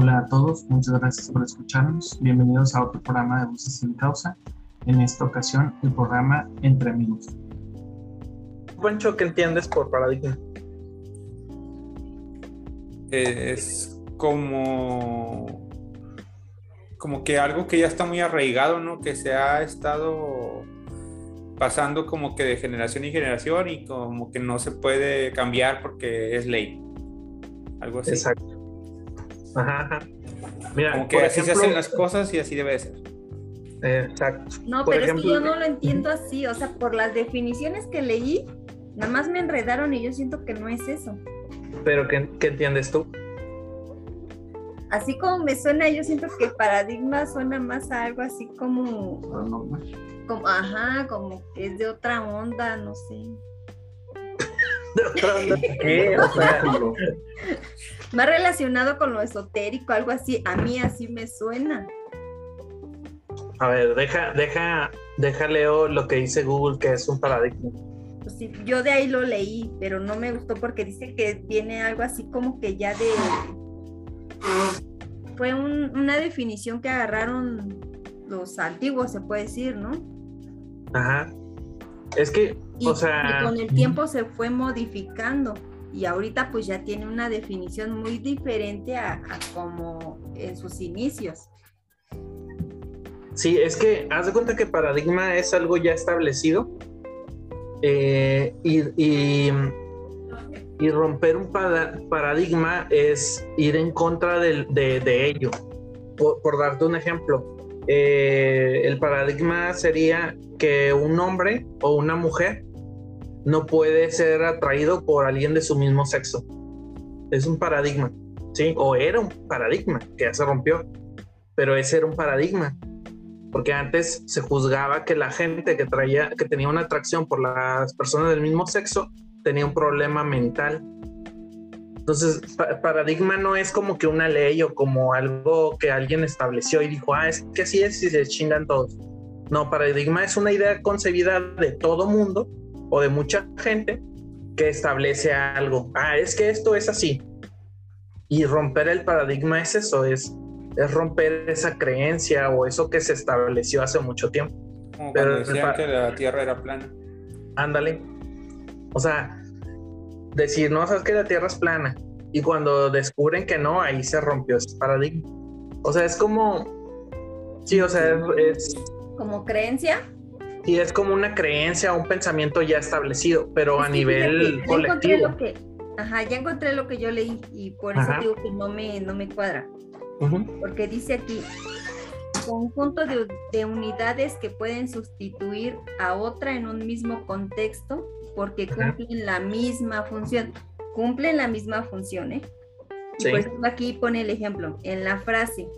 Hola a todos, muchas gracias por escucharnos. Bienvenidos a otro programa de Voces sin Causa. En esta ocasión, el programa Entre Amigos. Pancho, ¿qué entiendes por paradigma? Es como, como que algo que ya está muy arraigado, ¿no? Que se ha estado pasando como que de generación en generación y como que no se puede cambiar porque es ley. Algo así. Exacto. Ajá, ajá. Mira, como que por así se hacen las cosas y así debe ser. Exacto. No, Por pero es ejemplo- que yo no lo entiendo así, o sea, por las definiciones que leí, nada más me enredaron y yo siento que no es eso. Pero ¿qué, qué entiendes tú? Así como me suena, yo siento que paradigma suena más a algo así como, Paranormal. como ajá, como que es de otra onda, no sé. ¿De otra onda? ¿Qué? O sea, Más relacionado con lo esotérico, algo así, a mí así me suena. a ver, deja, deja, deja leo lo que dice Google que es un paradigma. Pues sí, yo de ahí lo leí, pero no me gustó porque dice que tiene algo así como que ya de... Fue un- una definición que agarraron los antiguos, se puede decir, ¿no? Ajá. Es que, Y, o sea, y con el tiempo se fue modificando y ahorita pues ya tiene una definición muy diferente a, como en sus inicios. sí, es que haz de cuenta que paradigma es algo ya establecido eh, y, y- romper un paradigma es ir en contra de, de ello. Por, por darte un ejemplo, eh, el paradigma sería que un hombre o una mujer no puede ser atraído por alguien de su mismo sexo. Es un paradigma, ¿sí? O era un paradigma que ya se rompió, pero ese era un paradigma. Porque antes se juzgaba que la gente que traía, que tenía una atracción por las personas del mismo sexo, tenía un problema mental. Entonces, pa- paradigma no es como que una ley o como algo que alguien estableció y dijo, ah, es que así es y se chingan todos. No, paradigma es una idea concebida de todo mundo o de mucha gente que establece algo. Ah, es que esto es así. Y romper el paradigma es eso, es, es romper esa creencia o eso que se estableció hace mucho tiempo. Como Pero cuando decían que la Tierra era plana. Ándale. O sea, decir, no, sabes que la Tierra es plana. Y cuando descubren que no, ahí se rompió ese paradigma. O sea, es como... Sí, o sea, es, es- Como creencia. Sí, es como una creencia, un pensamiento ya establecido, pero a que nivel ya encontré colectivo. lo que, ajá, ya encontré lo que yo leí y por eso Ajá. digo que no me, no me cuadra. Ujú. Porque dice aquí, conjunto de, de unidades que pueden sustituir a otra en un mismo contexto porque cumplen la misma función. Cumplen la misma función, ¿eh? Sí. Por ejemplo, aquí pone el ejemplo, en la frase,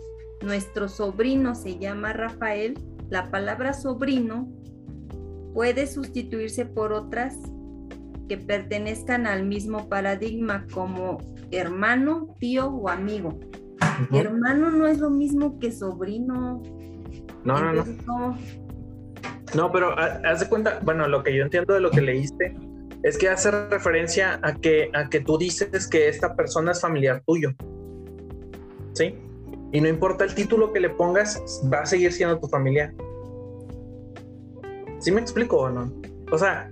nuestro sobrino se llama Rafael, la palabra sobrino puede sustituirse por otras que pertenezcan al mismo paradigma como hermano, tío o amigo. Hermano no es lo mismo que sobrino. No, no, no. No, pero ha- haz de cuenta, bueno, lo que yo entiendo de lo que leíste es que hace referencia a que, a que tú dices que esta persona es familiar tuyo. ¿Sí? Y no importa el título que le pongas, va a seguir siendo tu familiar. ¿Sí me explico o no? O sea,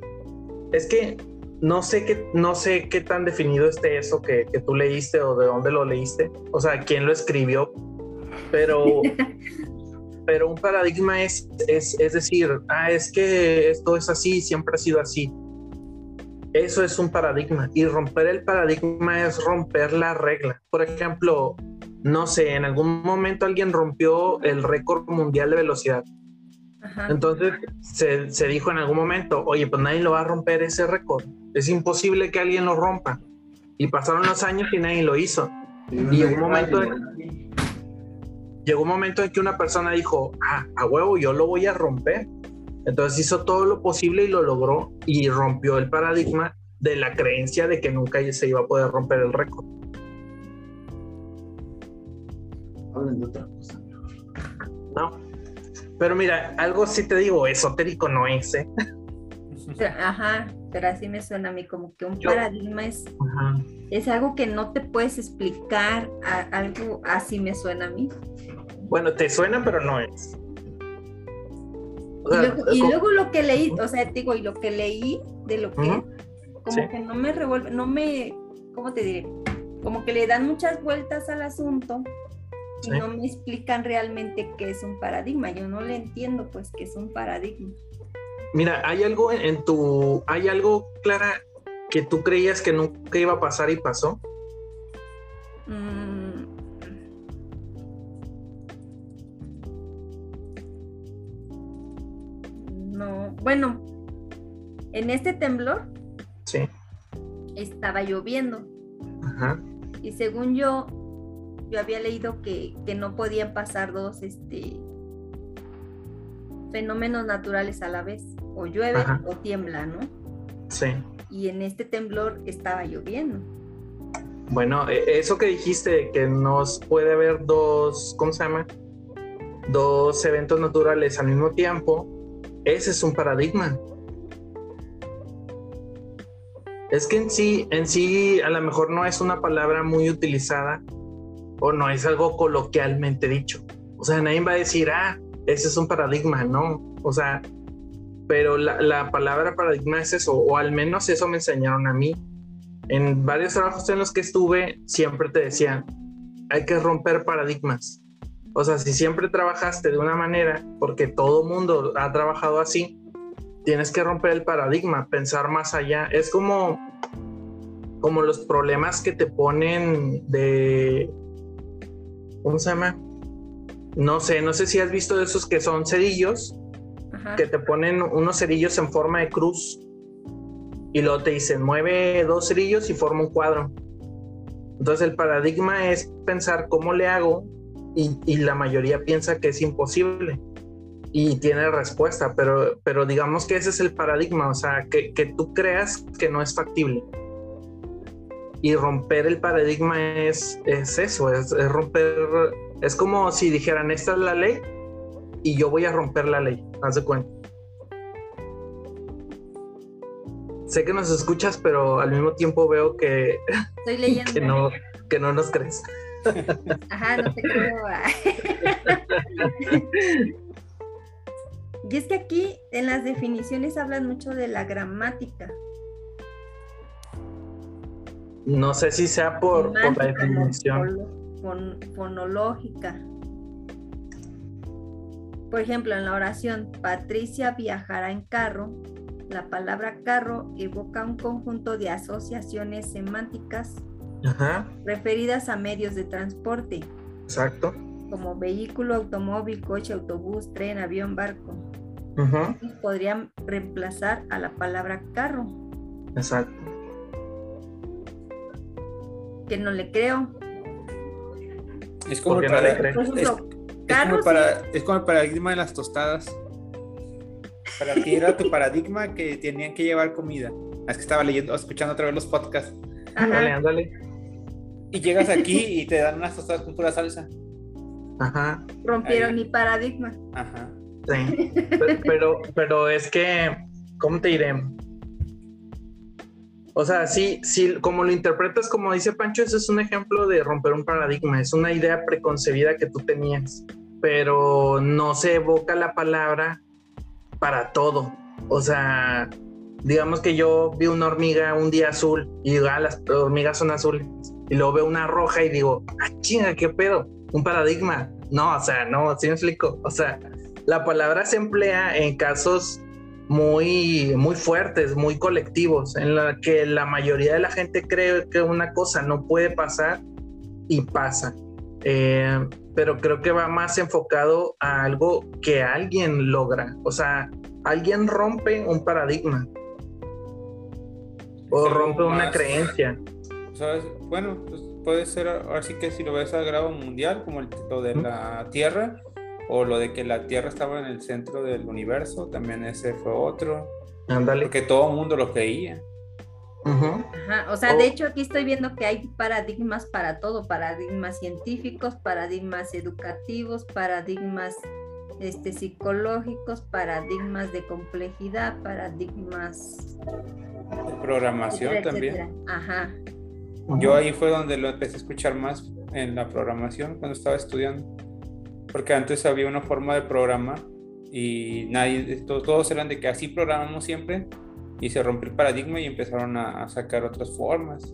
es que no sé qué, no sé qué tan definido esté eso que, que tú leíste o de dónde lo leíste. O sea, quién lo escribió. Pero pero un paradigma es, es, es decir, ah, es que esto es así, siempre ha sido así. Eso es un paradigma. Y romper el paradigma es romper la regla. Por ejemplo, no sé, en algún momento alguien rompió el récord mundial de velocidad. Ajá. Entonces se, se dijo en algún momento, oye, pues nadie lo va a romper ese récord. Es imposible que alguien lo rompa. Y pasaron los años y nadie lo hizo. Y llegó un momento en, llegó un momento en que una persona dijo, ah, a huevo, yo lo voy a romper. Entonces hizo todo lo posible y lo logró y rompió el paradigma de la creencia de que nunca se iba a poder romper el récord. Hablen de otra cosa. ¿no? Pero mira, algo sí te digo, esotérico no es, ¿eh? Ajá, pero así me suena a mí como que un paradigma es, es algo que no te puedes explicar, a- algo así me suena a mí. Bueno, te suena, pero no es. O Y luego, y co- luego lo que leí, o sea, te digo, y lo que leí de lo que, como Sí. que no me revuelve, no me, ¿cómo te diré? Como que le dan muchas vueltas al asunto y no me explican realmente qué es un paradigma. Yo no le entiendo, pues, qué es un paradigma. Mira, hay algo en, en tu, hay algo, Clara, que tú creías que nunca iba a pasar y pasó. Mm. No, bueno, en este temblor Sí. estaba lloviendo Ajá. y según yo, yo había leído que, que no podían pasar dos este, fenómenos naturales a la vez, o llueve Ajá. o tiembla, ¿no? Sí. Y en este temblor estaba lloviendo. Bueno, e- eso que dijiste, que nos puede haber dos, ¿cómo se llama? Dos eventos naturales al mismo tiempo, ese es un paradigma. Es que en sí, en sí, a lo mejor no es una palabra muy utilizada o no es algo coloquialmente dicho. O sea, nadie va a decir, ah, ese es un paradigma, no. O sea, pero la, la palabra paradigma es eso, o al menos eso me enseñaron a mí. En varios trabajos en los que estuve, siempre te decían, hay que romper paradigmas. O sea, si siempre trabajaste de una manera, porque todo mundo ha trabajado así, tienes que romper el paradigma, pensar más allá. Es como, como los problemas que te ponen de, ¿cómo se llama? No sé, no sé si has visto esos que son cerillos, Ajá. que te ponen unos cerillos en forma de cruz y luego te dicen mueve dos cerillos y forma un cuadro. Entonces el paradigma es pensar cómo le hago y, y la mayoría piensa que es imposible y tiene respuesta, pero, pero digamos que ese es el paradigma, o sea, que, que tú creas que no es factible. Y romper el paradigma es, es eso, es, es romper, es como si dijeran, esta es la ley y yo voy a romper la ley, haz de cuenta. Sé que nos escuchas, pero al mismo tiempo veo que, Estoy leyendo. que, no, que no nos crees. Ajá, no te creo. y es que aquí en las definiciones hablan mucho de la gramática. No sé si sea por, por la definición. fon- fonológica. Por ejemplo, en la oración Patricia viajará en carro, la palabra carro evoca un conjunto de asociaciones semánticas Ajá, referidas a medios de transporte, exacto. como vehículo, automóvil, coche, autobús, tren, avión, barco. Ajá, Y podrían reemplazar a la palabra carro, exacto. Que no le creo. Es como, ¿Por el qué no le para-? Por es, como el para- es como el paradigma de las tostadas. Para ti era tu paradigma que tenían que llevar comida. Es que estaba leyendo, escuchando otra vez los podcasts. Ándale, ándale. Y llegas aquí y te dan unas tostadas con pura salsa. Ajá, rompieron Ahí. mi paradigma. Ajá. sí. Pe- Pero, pero es que, ¿cómo te diré? O sea, sí, sí, como lo interpretas, como dice Pancho, ese es un ejemplo de romper un paradigma, es una idea preconcebida que tú tenías, pero no se evoca la palabra para todo. O sea, digamos que yo vi una hormiga un día azul y digo, ah, las hormigas son azules, y luego veo una roja y digo, ah, chinga, qué pedo, un paradigma. No, o sea, no, sí me explico. O sea, la palabra se emplea en casos muy, muy fuertes, muy colectivos, en la que la mayoría de la gente cree que una cosa no puede pasar y pasa. Eh, pero creo que va más enfocado a algo que alguien logra. O sea, alguien rompe un paradigma o Algo rompe una más- creencia. ¿Sabes? Bueno, pues puede ser ahora sí que si lo ves a grado mundial, como el- lo de la Tierra, o lo de que la Tierra estaba en el centro del universo, también ese fue otro, Ándale. porque todo el mundo lo creía. Ajá, o sea, Oh. de hecho aquí estoy viendo que hay paradigmas para todo, paradigmas científicos, paradigmas educativos, paradigmas este, psicológicos, paradigmas de complejidad, paradigmas de programación etcétera, también. etcétera. Ajá. Yo ahí fue donde lo empecé a escuchar más en la programación cuando estaba estudiando. Porque antes había una forma de programar y nadie, to- todos eran de que así programamos siempre y se rompió el paradigma y empezaron a, a sacar otras formas.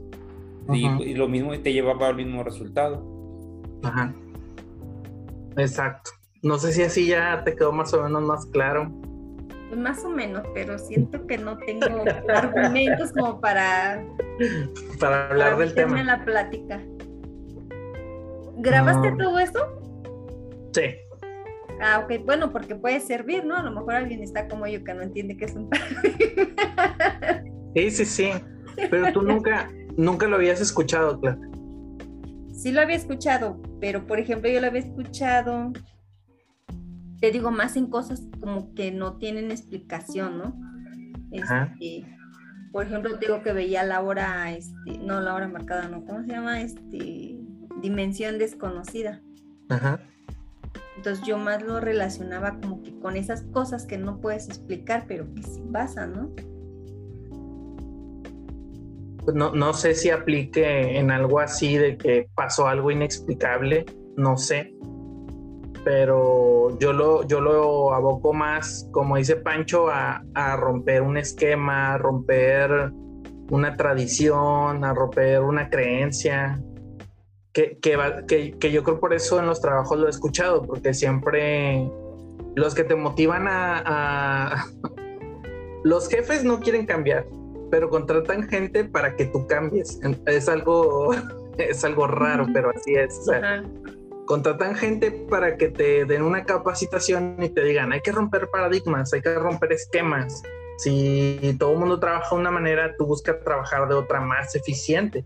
Y, lo mismo te llevaba al mismo resultado. Ajá. Exacto. No sé si así ya te quedó más o menos más claro. Pues más o menos, pero siento que no tengo argumentos como para, Para hablar para del tema. en la plática. ¿Grabaste No. todo eso? Sí. Ah, ok, bueno, porque puede servir, ¿no? A lo mejor alguien está como yo que no entiende qué es un Sí, sí, sí. Pero tú nunca, nunca lo habías escuchado, Clara. Sí lo había escuchado, pero por ejemplo yo lo había escuchado, te digo, más en cosas como que no tienen explicación, ¿no? Este, por ejemplo, te digo que veía la hora, este, no la hora marcada, ¿no? ¿Cómo se llama? Este, dimensión desconocida. Ajá. Entonces yo más lo relacionaba como que con esas cosas que no puedes explicar, pero que sí pasan, ¿no? Pues no, no sé si aplique en algo así de que pasó algo inexplicable, no sé. Pero yo lo, yo lo aboco más, como dice Pancho, a, a romper un esquema, a romper una tradición, a romper una creencia. Que, que, va- que- que yo creo por eso en los trabajos lo he escuchado, porque siempre los que te motivan a, a- los jefes no quieren cambiar, pero contratan gente para que tú cambies. Es algo, es algo raro, pero así es. O sea, Ajá. contratan gente para que te den una capacitación y te digan, hay que romper paradigmas, hay que romper esquemas. Si todo el mundo trabaja de una manera, tú buscas trabajar de otra más eficiente.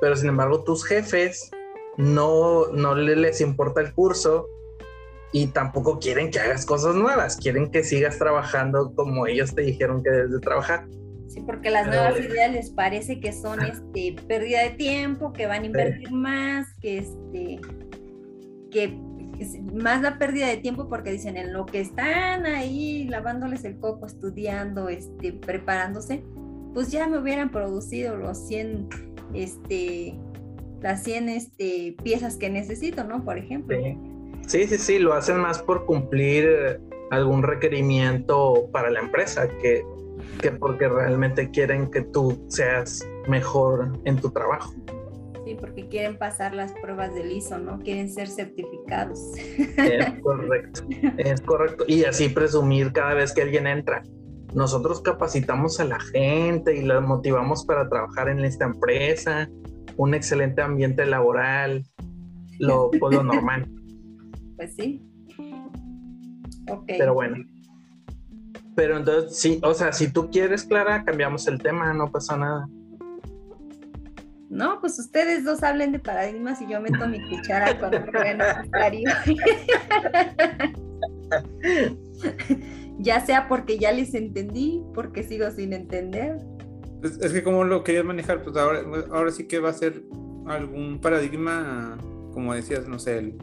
Pero sin embargo, tus jefes no, no le- les importa el curso y tampoco quieren que hagas cosas nuevas, quieren que sigas trabajando como ellos te dijeron que debes de trabajar. Sí, porque las Pero- nuevas ideas les parece que son este pérdida de tiempo, que van a invertir más, que este que más la pérdida de tiempo porque dicen en lo que están ahí lavándoles el coco, estudiando, este, preparándose, pues ya me hubieran producido los 100 este las 100 este, piezas que necesito, ¿no? Por ejemplo. Sí. sí, sí, lo hacen más por cumplir eh, algún requerimiento para la empresa que, que porque realmente quieren que tú seas mejor en tu trabajo. Sí, porque quieren pasar las pruebas del ISO, ¿no? Quieren ser certificados. Es correcto, es correcto. Y así presumir cada vez que alguien entra. Nosotros capacitamos a la gente y la motivamos para trabajar en esta empresa, un excelente ambiente laboral, lo, pues, lo normal. Pues sí. Ok. Pero bueno. Pero entonces, sí, o sea, si tú quieres, Clara, cambiamos el tema, no pasa nada. No, pues ustedes dos hablen de paradigmas y yo meto mi cuchara cuando crea necesario. ya sea porque ya les entendí, porque sigo sin entender. Es, es que como lo querías manejar, pues ahora, ahora sí que va a ser algún paradigma, como decías, no sé, el,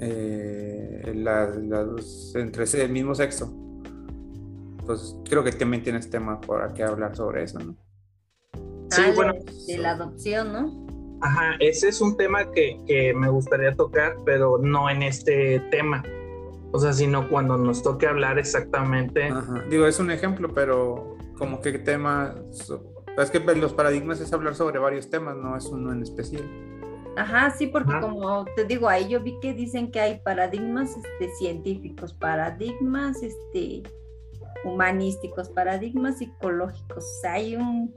eh, las- las- entre ese- el mismo sexo. Pues creo que también tienes tema para que hablar sobre eso, ¿no? Sí, Ah, bueno, de, de la adopción, ¿no? ajá, ese es un tema que, que me gustaría tocar, pero no en este tema. O sea, sino cuando nos toque hablar exactamente. Ajá. Digo, es un ejemplo, pero como que tema... so- Es que los paradigmas es hablar sobre varios temas, no es uno en especial. Ajá, sí, porque Ajá. como te digo, ahí yo vi que dicen que hay paradigmas este, científicos, paradigmas este, humanísticos, paradigmas psicológicos. O sea, hay un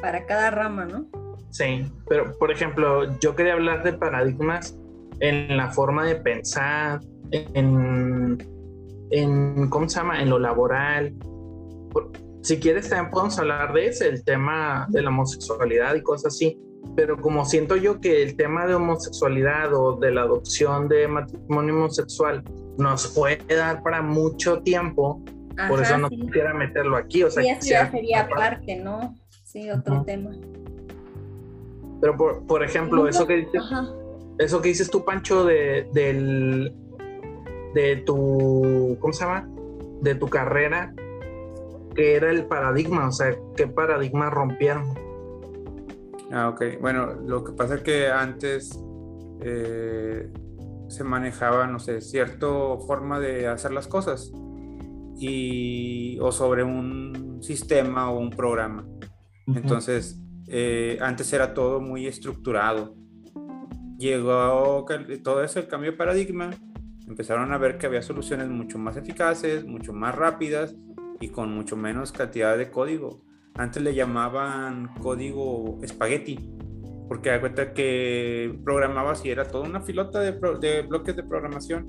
para cada rama, ¿no? Sí, pero por ejemplo, yo quería hablar de paradigmas en la forma de pensar, en, en ¿cómo se llama? En lo laboral. Si quieres, también podemos hablar de ese, el tema de la homosexualidad y cosas así. Pero como siento yo que el tema de homosexualidad o de la adopción de matrimonio homosexual nos puede dar para mucho tiempo, por eso no sí. quisiera meterlo aquí. O sea, Sí, eso ya sería aparte, ¿no? Sí, otro tema. Pero por, por ejemplo, eso que dices, Ajá. eso que dices tú, Pancho, de, del, de tu, ¿cómo se llama? De tu carrera, que era el paradigma, o sea, qué paradigma rompieron. Ah, ok. Bueno, lo que pasa es que antes eh, se manejaba, no sé, cierta forma de hacer las cosas y, o sobre un sistema o un programa. Entonces, eh, antes era todo muy estructurado. Llegó todo ese cambio de paradigma, empezaron a ver que había soluciones mucho más eficaces, mucho más rápidas y con mucho menos cantidad de código. Antes le llamaban código espagueti, porque da cuenta que programabas y era toda una filota de, de bloques de programación.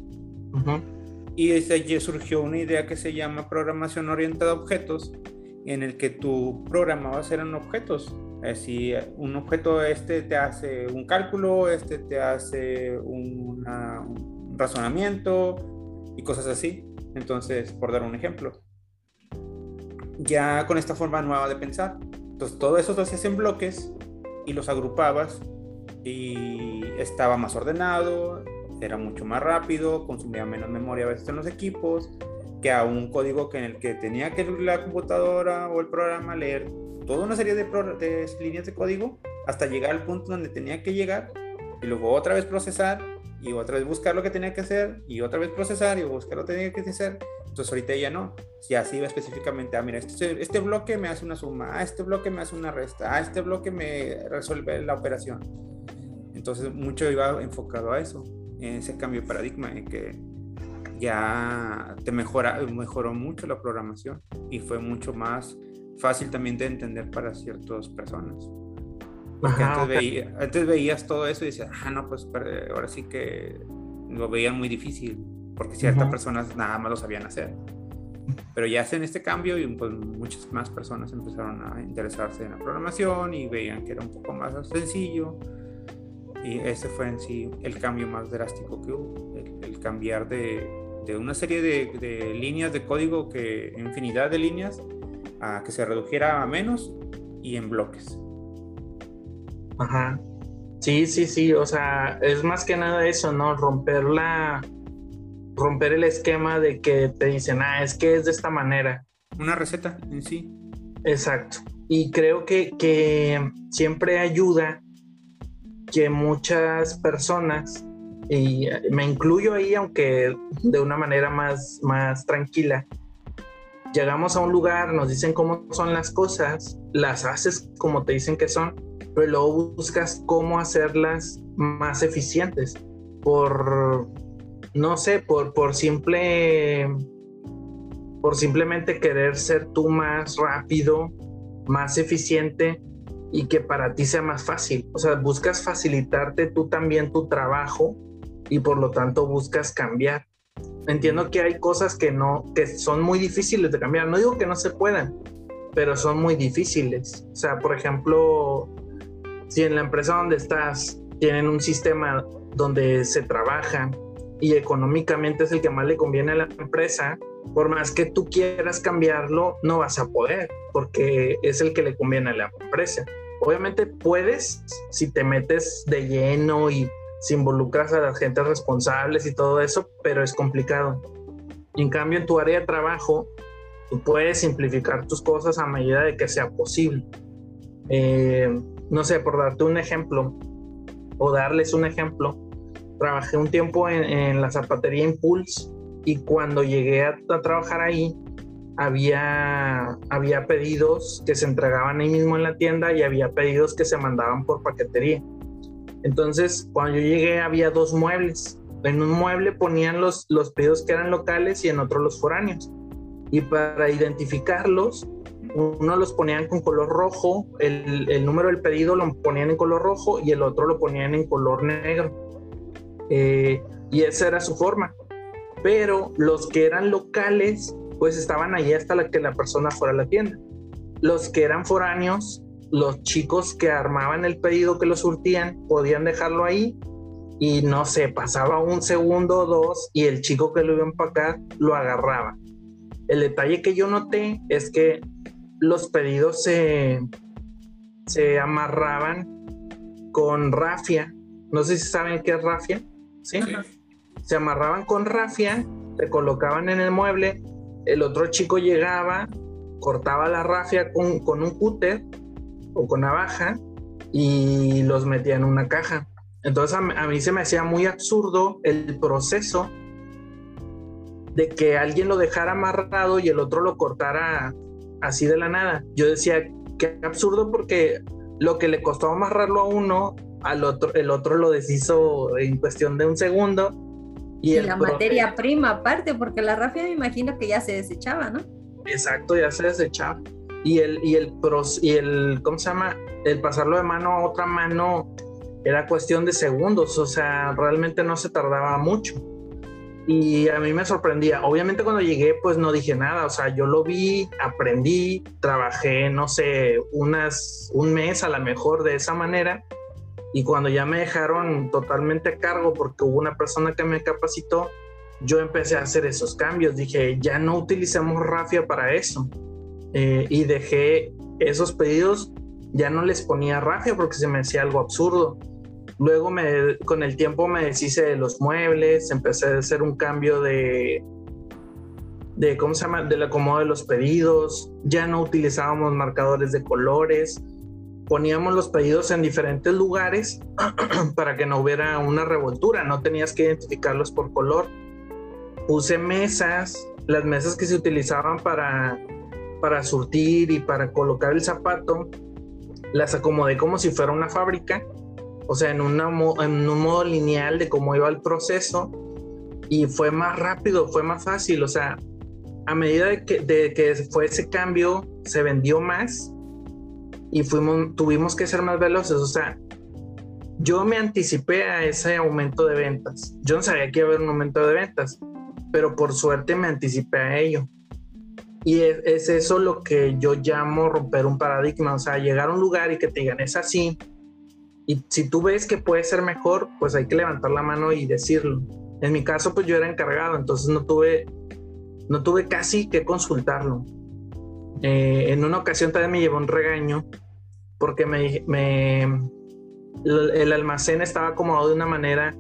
Y desde allí surgió una idea que se llama programación orientada a objetos, en el que tú programabas eran objetos. Si un objeto este te hace un cálculo, este te hace un razonamiento y cosas así. Entonces, por dar un ejemplo, ya con esta forma nueva de pensar, entonces todo eso lo hacías en bloques y los agrupabas y estaba más ordenado, era mucho más rápido, consumía menos memoria a veces en los equipos, que a un código que en el que tenía que la computadora o el programa leer toda una serie de, de líneas de código hasta llegar al punto donde tenía que llegar y luego otra vez procesar y otra vez buscar lo que tenía que hacer y otra vez procesar y buscar lo que tenía que hacer. Entonces ahorita ya no, ya se iba específicamente, ah, mira, este, este bloque me hace una suma, ah, este bloque me hace una resta, ah, este bloque me resuelve la operación. Entonces mucho iba enfocado a eso, ese cambio de paradigma, en que ya te mejora, mejoró mucho la programación y fue mucho más fácil también de entender para ciertas personas. Porque antes, veías todo eso y decías, ah, no, pues ahora sí que lo veían muy difícil, porque ciertas personas nada más lo sabían hacer. Pero ya hacen este cambio y pues muchas más personas empezaron a interesarse en la programación y veían que era un poco más sencillo. Y ese fue en sí el cambio más drástico que hubo, el cambiar de, de una serie de, de, líneas de código que infinidad de líneas a que se redujera a menos y en bloques. Ajá. Sí, sí, sí, o sea, es más que nada eso, ¿no? Romper la romper el esquema de que te dicen, "Ah, es que es de esta manera." Una receta en sí. Exacto. Y creo que, que siempre ayuda que muchas personas y me incluyo ahí, aunque de una manera más, más tranquila. Llegamos a un lugar, nos dicen cómo son las cosas, las haces como te dicen que son, pero luego buscas cómo hacerlas más eficientes. Por, no sé, por, por simple, por simplemente querer ser tú más rápido, más eficiente y que para ti sea más fácil. O sea, buscas facilitarte tú también tu trabajo y por lo tanto buscas cambiar. Entiendo que hay cosas que no, que son muy difíciles de cambiar. No digo que no se puedan, pero son muy difíciles. O sea, por ejemplo, si en la empresa donde estás tienen un sistema donde se trabaja y económicamente es el que más le conviene a la empresa, por más que tú quieras cambiarlo, no vas a poder, porque es el que le conviene a la empresa. Obviamente puedes si te metes de lleno y si involucras a las gentes responsables y todo eso, pero es complicado. en cambio, en tu área de trabajo, tú puedes simplificar tus cosas a medida de que sea posible. Eh, no sé, por darte un ejemplo, o darles un ejemplo, trabajé un tiempo en, la zapatería Impulse y cuando llegué a, a, trabajar ahí, había, había pedidos que se entregaban ahí mismo en la tienda y había pedidos que se mandaban por paquetería. Entonces, cuando yo llegué había dos muebles. En un mueble ponían los, los pedidos que eran locales y en otro los foráneos. Y para identificarlos, uno los ponían con color rojo, el, el, número del pedido lo ponían en color rojo y el otro lo ponían en color negro. Eh, y esa era su forma. Pero los que eran locales, pues estaban ahí hasta que la persona fuera a la tienda. Los que eran foráneos los chicos que armaban el pedido que lo surtían podían dejarlo ahí y no sé, pasaba un segundo o dos y el chico que lo iba a empacar lo agarraba. El detalle que yo noté es que los pedidos se, se amarraban con rafia. No sé si saben qué es rafia. ¿Sí? se amarraban con rafia, se colocaban en el mueble, el otro chico llegaba, cortaba la rafia con, con un cúter o con navaja y los metía en una caja. Entonces a, mí se me hacía muy absurdo el proceso de que alguien lo dejara amarrado y el otro lo cortara así de la nada. Yo decía, qué absurdo porque lo que le costó amarrarlo a uno, al otro, el otro lo deshizo en cuestión de un segundo. Y, la materia prima aparte, porque la rafia me imagino que ya se desechaba, ¿no? Exacto, ya se desechaba. Y el, y el, y el, ¿cómo se llama? El pasarlo de mano a otra mano era cuestión de segundos, o sea, realmente no se tardaba mucho. Y a mí me sorprendía. Obviamente cuando llegué, pues no dije nada, o sea, yo lo vi, aprendí, trabajé, no sé, unas, un mes a lo mejor de esa manera. Y cuando ya me dejaron totalmente a cargo porque hubo una persona que me capacitó, yo empecé a hacer esos cambios. Dije, ya no utilicemos rafia para eso. Eh, y dejé esos pedidos, ya no les ponía rafia porque se me hacía algo absurdo Luego me, con el tiempo me deshice de los muebles, empecé a hacer un cambio de, de ¿cómo se llama? Del acomodo de los pedidos, ya no utilizábamos marcadores de colores, poníamos los pedidos en diferentes lugares para que no hubiera una revoltura, no tenías que identificarlos por color. Puse mesas, las mesas que se utilizaban para, para surtir y para colocar el zapato, las acomodé como si fuera una fábrica o sea, en, una, en un modo lineal de cómo iba el proceso y fue más rápido, fue más fácil, o sea, a medida de que, de que fue ese cambio, se vendió más y fuimos, tuvimos que ser más veloces, o sea, yo me anticipé a ese aumento de ventas. Yo no sabía que iba a haber un aumento de ventas, pero por suerte me anticipé a ello. Y es, es, eso lo que yo llamo romper un paradigma, o sea, llegar a un lugar y que te digan, es así, y si tú ves que puede ser mejor, pues hay que levantar la mano y decirlo. En mi caso, pues yo era encargado, entonces no tuve, no tuve casi que consultarlo. Eh, en una ocasión también me llevó un regaño porque me, me, el almacén estaba acomodado de una manera.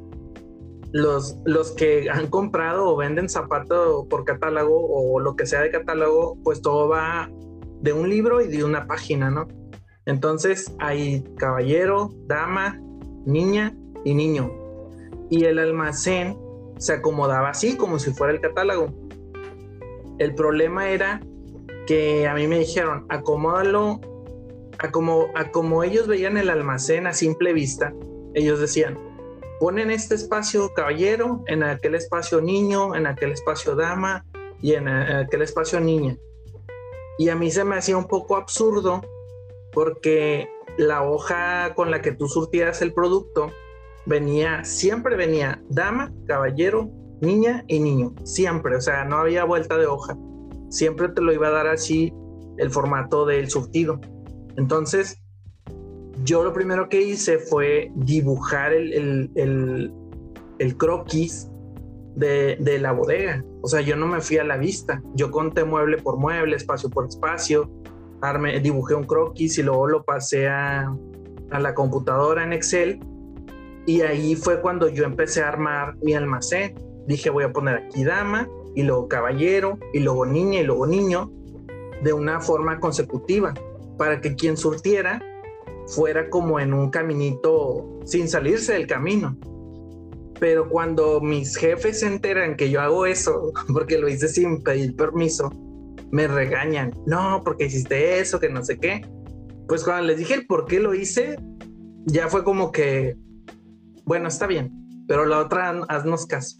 Los, los que han comprado o venden zapatos por catálogo o lo que sea de catálogo, pues todo va de un libro y de una página, ¿no? Entonces hay caballero, dama, niña y niño. Y el almacén se acomodaba así, como si fuera el catálogo. El problema era que a mí me dijeron, acomódalo a como, ellos veían el almacén a simple vista. Ellos decían, ponen este espacio caballero, en aquel espacio niño, en aquel espacio dama y en aquel espacio niña. Y a mí se me hacía un poco absurdo porque la hoja con la que tú surtías el producto venía, siempre venía dama, caballero, niña y niño, siempre, o sea, no había vuelta de hoja, siempre te lo iba a dar así el formato del surtido. Entonces, yo lo primero que hice fue dibujar el, el, croquis de, de, la bodega. O sea, yo no me fui a la vista, yo conté mueble por mueble, espacio por espacio, dibujé un croquis y luego lo pasé a, a la computadora en Excel y ahí fue cuando yo empecé a armar mi almacén. Dije, voy a poner aquí dama y luego caballero y luego niña y luego niño de una forma consecutiva para que quien surtiera fuera como en un caminito sin salirse del camino. Pero cuando mis jefes se enteran que yo hago eso, porque lo hice sin pedir permiso, me regañan, no, porque hiciste eso, que no sé qué. Pues cuando les dije el por qué lo hice, ya fue como que, bueno, está bien, pero la otra, haznos caso.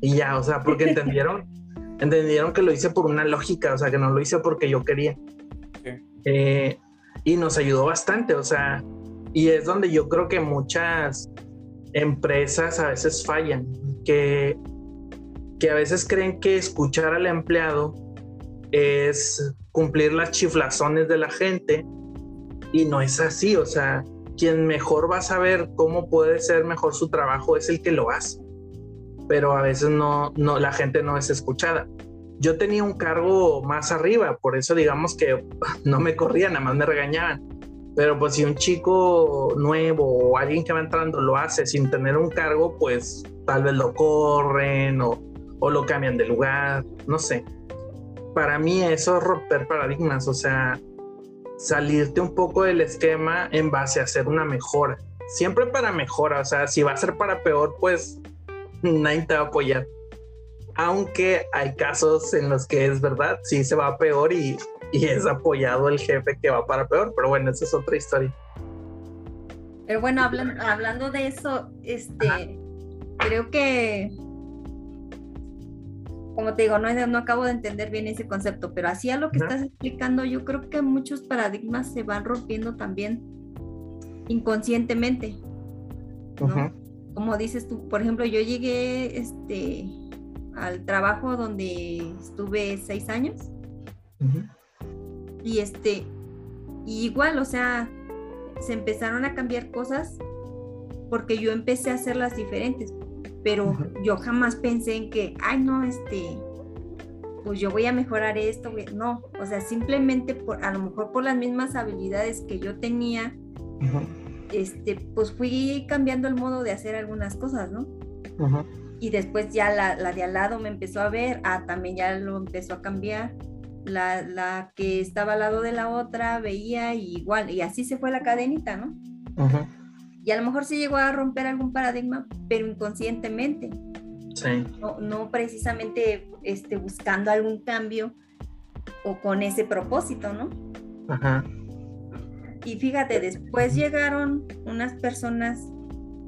Y ya, o sea, porque entendieron, entendieron que lo hice por una lógica, o sea, que no lo hice porque yo quería. Eh, y nos ayudó bastante, o sea, y es donde yo creo que muchas empresas a veces fallan, que, que a veces creen que escuchar al empleado es cumplir las chiflazones de la gente y no es así, o sea, quien mejor va a saber cómo puede ser mejor su trabajo es el que lo hace, pero a veces no, no la gente no es escuchada. Yo tenía un cargo más arriba, por eso digamos que no me corrían, nada más me regañaban. Pero pues si un chico nuevo o alguien que va entrando lo hace sin tener un cargo, pues tal vez lo corren o, o lo cambian de lugar, no sé. Para mí eso es romper paradigmas, o sea, salirte un poco del esquema en base a hacer una mejora. Siempre para mejora, o sea, si va a ser para peor, pues nadie te va a apoyar. Aunque hay casos en los que es verdad, sí se va a peor y, es apoyado el jefe que va para peor, pero bueno, esa es otra historia. Pero bueno, hablando de eso, este, creo que como te digo, no, no acabo de entender bien ese concepto, pero así a lo que estás explicando, yo creo que muchos paradigmas se van rompiendo también inconscientemente. Como dices tú, por ejemplo, yo llegué este, al trabajo donde estuve seis años. Y este, y igual, o sea, se empezaron a cambiar cosas porque yo empecé a hacerlas diferentes pero yo jamás pensé en que, ay, no, este, pues yo voy a mejorar esto, no, o sea, simplemente por, a lo mejor por las mismas habilidades que yo tenía, este, pues fui cambiando el modo de hacer algunas cosas, ¿no? Y después ya la, la, de al lado me empezó a ver, ah, también ya lo empezó a cambiar. La, la que estaba al lado de la otra veía y igual, y así se fue la cadenita, ¿no? Y a lo mejor se llegó a romper algún paradigma, pero inconscientemente. Sí. No, precisamente este, buscando algún cambio o con ese propósito, ¿no? Ajá. Y fíjate, después llegaron unas personas,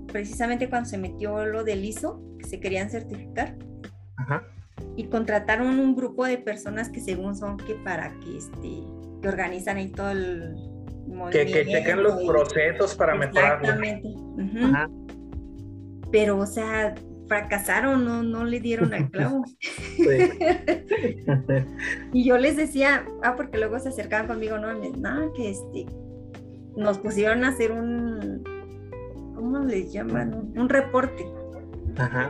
precisamente cuando se metió lo del ISO, que se querían certificar. Ajá. Y contrataron un grupo de personas que según son que para que, este, que organizan ahí todo el, que, que chequen los procesos para mejorar. Exactamente. Pero, o sea, fracasaron, no, no le dieron al clavo. y yo les decía, ah, porque luego se acercaban conmigo, no, no, que este, nos pusieron a hacer un, ¿cómo les llaman? Un reporte,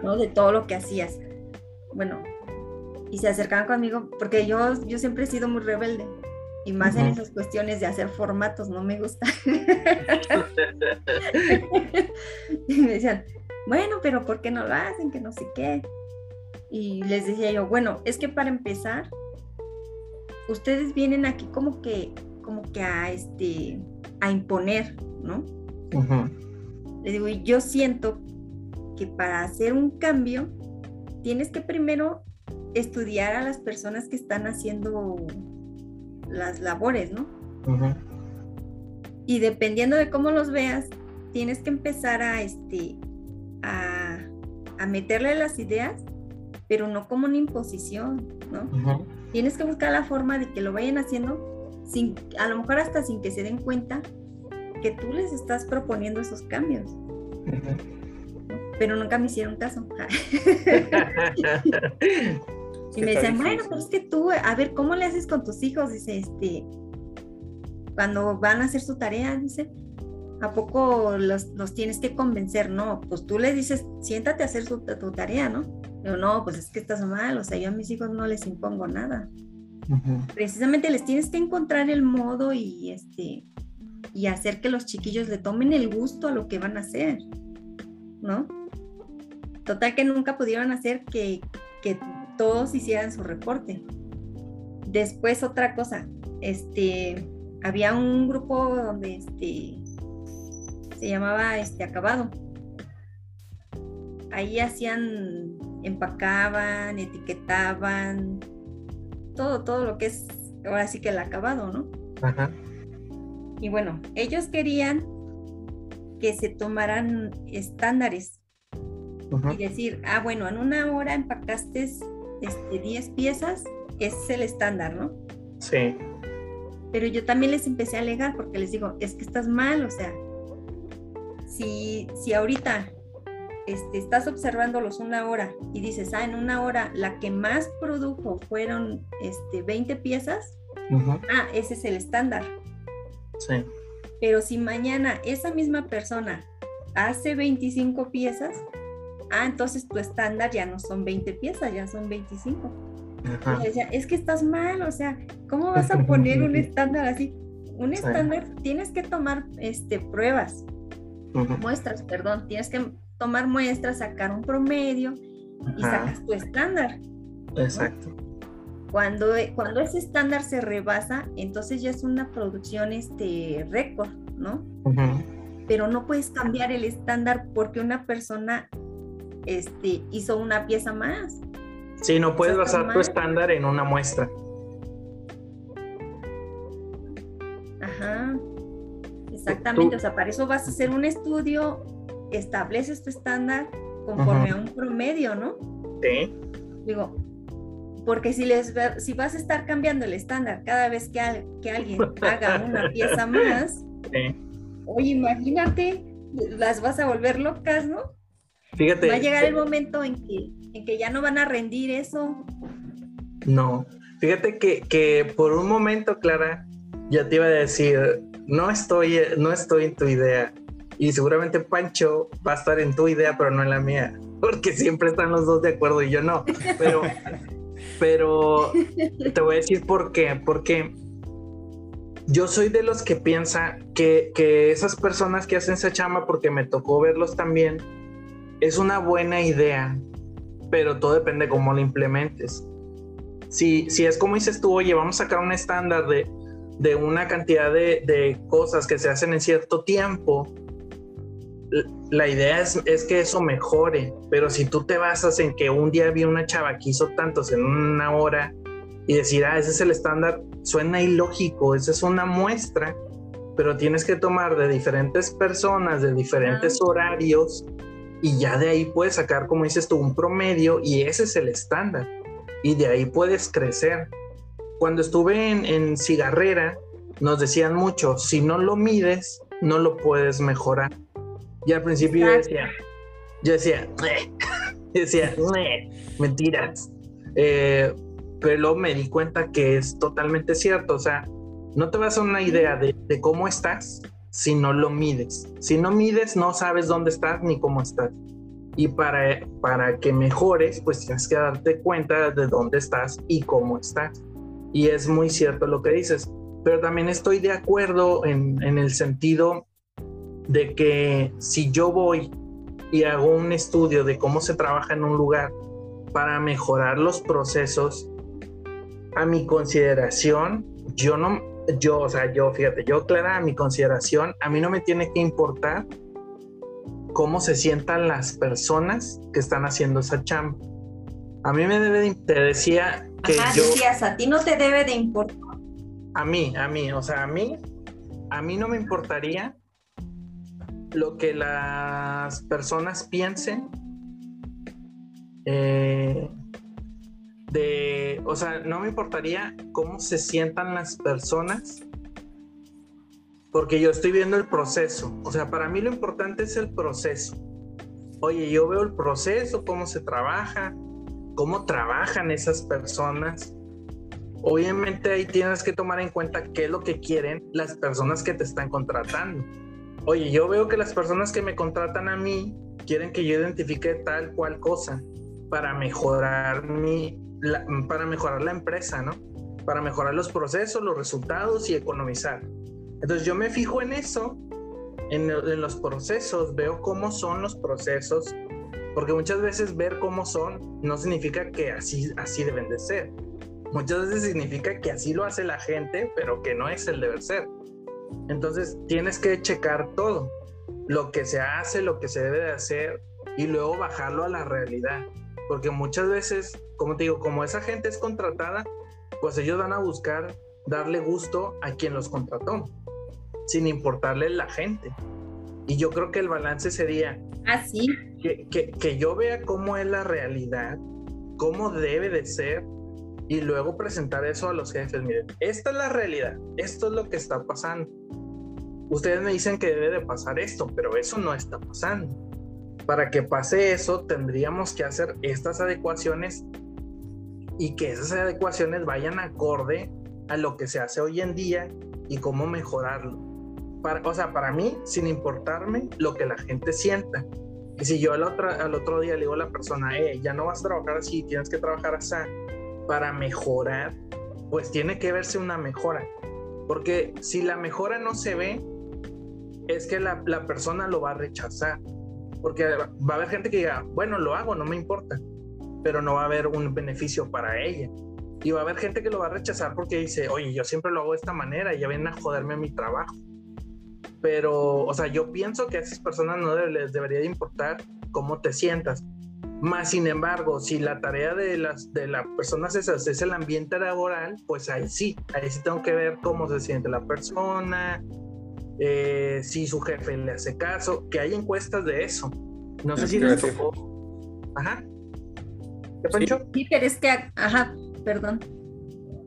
¿no? De todo lo que hacías. Bueno, y se acercaban conmigo, porque yo, yo siempre he sido muy rebelde. Y más en esas cuestiones de hacer formatos, no me gusta. y me decían, bueno, pero ¿por qué no lo hacen? Que no sé qué. Y les decía yo, bueno, es que para empezar, ustedes vienen aquí como que, como que a este, a imponer, ¿no? Les digo, y yo siento que para hacer un cambio, tienes que primero estudiar a las personas que están haciendo las labores, ¿no? Y dependiendo de cómo los veas, tienes que empezar a, este, a, meterle las ideas, pero no como una imposición, ¿no? Tienes que buscar la forma de que lo vayan haciendo, sin, a lo mejor hasta sin que se den cuenta que tú les estás proponiendo esos cambios. Pero nunca me hicieron caso. Y me decían, bueno, pero es que tú, a ver, ¿cómo le haces con tus hijos? Dice, este, cuando van a hacer su tarea, dice, ¿a poco los, tienes que convencer? No, pues tú le dices, siéntate a hacer tu tarea, ¿no? No, pues es que estás mal, o sea, yo a mis hijos no les impongo nada. Precisamente les tienes que encontrar el modo y este y hacer que los chiquillos le tomen el gusto a lo que van a hacer, ¿no? Total que nunca pudieron hacer que, que todos hicieran su reporte. Después otra cosa, este, había un grupo donde este, se llamaba este, Acabado. Ahí hacían, empacaban, etiquetaban, todo, todo lo que es ahora sí que el acabado, ¿no? Ajá. Y bueno, ellos querían que se tomaran estándares y decir, ah, bueno, en una hora empacaste este, 10 piezas, es el estándar, ¿no? Sí. Pero yo también les empecé a alegar porque les digo, es que estás mal, o sea, si, si ahorita este, estás observándolos una hora y dices, ah, en una hora la que más produjo fueron este, 20 piezas, ah, ese es el estándar. Sí. Pero si mañana esa misma persona hace 25 piezas, ah, entonces tu estándar ya no son 20 piezas, ya son 25. es que estás mal, o sea, ¿cómo vas a poner un estándar así? un estándar tienes que tomar este, pruebas, muestras, perdón, tienes que tomar muestras, sacar un promedio y sacas tu estándar. Exacto. Cuando, cuando ese estándar se rebasa, entonces ya es una producción este, récord, ¿no? Pero no puedes cambiar el estándar porque una persona este, hizo una pieza más. Sí, no puedes basar tu estándar en una muestra. Exactamente, o sea, para eso vas a hacer un estudio, estableces tu estándar conforme a un promedio, ¿no? Sí. Digo, porque si, les, si vas a estar cambiando el estándar cada vez que, que alguien haga una pieza más, oye, imagínate, las vas a volver locas, ¿no? Fíjate. Va a llegar el momento en que, en que ya no van a rendir eso. No, fíjate que, que por un momento, Clara, ya te iba a decir, no estoy, no estoy en tu idea. Y seguramente Pancho va a estar en tu idea, pero no en la mía. Porque siempre están los dos de acuerdo y yo no. Pero, pero te voy a decir por qué. Porque yo soy de los que piensa que, que esas personas que hacen esa chama, porque me tocó verlos también, es una buena idea, pero todo depende de cómo lo implementes. Si, si es como dices tú, oye, vamos a sacar un estándar de, de una cantidad de, de, cosas que se hacen en cierto tiempo, la idea es, es, que eso mejore, pero si tú te basas en que un día vi una chava que hizo tantos en una hora y decir, ah, ese es el estándar, suena ilógico, esa es una muestra, pero tienes que tomar de diferentes personas, de diferentes horarios, y ya de ahí puedes sacar, como dices tú, un promedio y ese es el estándar. Y de ahí puedes crecer. Cuando estuve en, en cigarrera, nos decían mucho, si no lo mides, no lo puedes mejorar. Y al principio yo decía, yo decía, yo decía, mentiras. Eh, pero luego me di cuenta que es totalmente cierto. O sea, no te vas a una idea de, de, cómo estás si no lo mides. Si no mides, no sabes dónde estás ni cómo estás. Y para, para que mejores, pues tienes que darte cuenta de dónde estás y cómo estás. Y es muy cierto lo que dices. Pero también estoy de acuerdo en, en el sentido de que si yo voy y hago un estudio de cómo se trabaja en un lugar para mejorar los procesos, a mi consideración, yo no, yo, o sea, yo, fíjate, yo, Clara, a mi consideración, a mí no me tiene que importar cómo se sientan las personas que están haciendo esa chamba. A mí me debe de, te decía que Ajá, decías, a ti no te debe de importar. A mí, a mí, o sea, a mí, a mí no me importaría lo que las personas piensen eh, de, o sea, no me importaría cómo se sientan las personas porque yo estoy viendo el proceso. O sea, para mí lo importante es el proceso. Oye, yo veo el proceso, cómo se trabaja, cómo trabajan esas personas. Obviamente ahí tienes que tomar en cuenta qué es lo que quieren las personas que te están contratando. Oye, yo veo que las personas que me contratan a mí quieren que yo identifique tal cual cosa para mejorar mi, para mejorar la empresa, ¿no? Para mejorar los procesos, los resultados y economizar. Entonces yo me fijo en eso, en, en, los procesos, veo cómo son los procesos, porque muchas veces ver cómo son no significa que así, así deben de ser. Muchas veces significa que así lo hace la gente, pero que no es el deber ser. Entonces tienes que checar todo, lo que se hace, lo que se debe de hacer y luego bajarlo a la realidad. Porque muchas veces, como te digo, como esa gente es contratada, pues ellos van a buscar darle gusto a quien los contrató sin importarle la gente. Y yo creo que el balance sería así ¿Ah, que, yo vea cómo es la realidad, cómo debe de ser y luego presentar eso a los jefes. Miren, esta es la realidad, esto es lo que está pasando. Ustedes me dicen que debe de pasar esto, pero eso no está pasando. Para que pase eso, tendríamos que hacer estas adecuaciones y que esas adecuaciones vayan acorde a lo que se hace hoy en día y cómo mejorarlo o sea, para mí, sin importarme lo que la gente sienta. Y si yo al otro, al otro día le digo a la persona, eh, ya no vas a trabajar así, tienes que trabajar así para mejorar, pues tiene que verse una mejora. Porque si la mejora no se ve, es que la, la persona lo va a rechazar. Porque va a haber gente que diga, bueno, lo hago, no me importa, pero no va a haber un beneficio para ella. Y va a haber gente que lo va a rechazar porque dice, oye, yo siempre lo hago de esta manera y ya vienen a joderme mi trabajo. Pero, o sea, yo pienso que a esas personas no les debería de importar cómo te sientas. Más sin embargo, si la tarea de las, de las personas esas es el ambiente laboral, pues ahí sí, ahí sí tengo que ver cómo se siente la persona, eh, si su jefe le hace caso, que hay encuestas de eso. No sé si les tocó. Ajá. ¿Qué, Pancho? Sí, pero es que, ajá, perdón.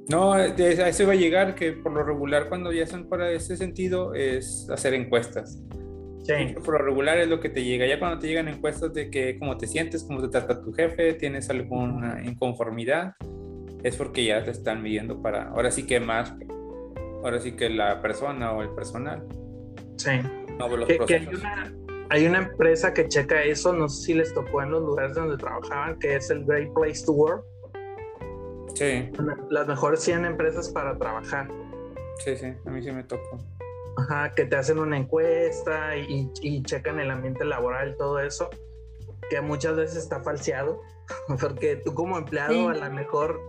No, a eso iba a llegar, que por lo regular cuando ya son para ese sentido es hacer encuestas. Sí. Por lo regular es lo que te llega. Ya cuando te llegan encuestas de que cómo te sientes, cómo te trata tu jefe, tienes alguna inconformidad, es porque ya te están midiendo para, ahora sí que más, ahora sí que la persona o el personal. Sí. No, los que, hay, una, hay una empresa que checa eso, no sé si les tocó en los lugares donde trabajaban, que es el Great Place to Work Sí. Las mejores 100 empresas para trabajar. Sí, sí, a mí sí me tocó. Ajá, que te hacen una encuesta y, y checan el ambiente laboral, y todo eso, que muchas veces está falseado, porque tú como empleado a lo mejor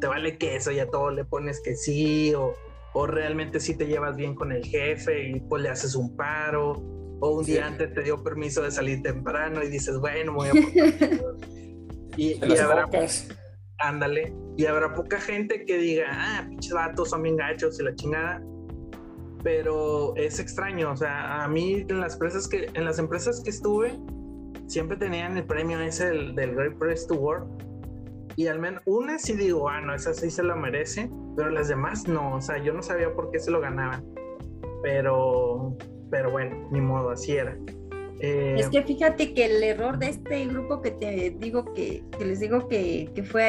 te vale que eso, ya todo le pones que sí, o, o realmente sí te llevas bien con el jefe y pues le haces un paro, o un día antes te dio permiso de salir temprano y dices, bueno, voy a... y, y habrá, ándale, y habrá poca gente que diga, ah, pinches vatos son bien gachos y la chingada. Pero es extraño, o sea, a mí en las empresas que, en las empresas que estuve, siempre tenían el premio ese del, Great Press to Work. Y al menos una sí digo, ah, no, esa sí se la merece, pero las demás no, o sea, yo no sabía por qué se lo ganaban. Pero, pero bueno, ni modo, así era. Eh, es que fíjate que el error de este grupo que te digo que, que les digo que, que fue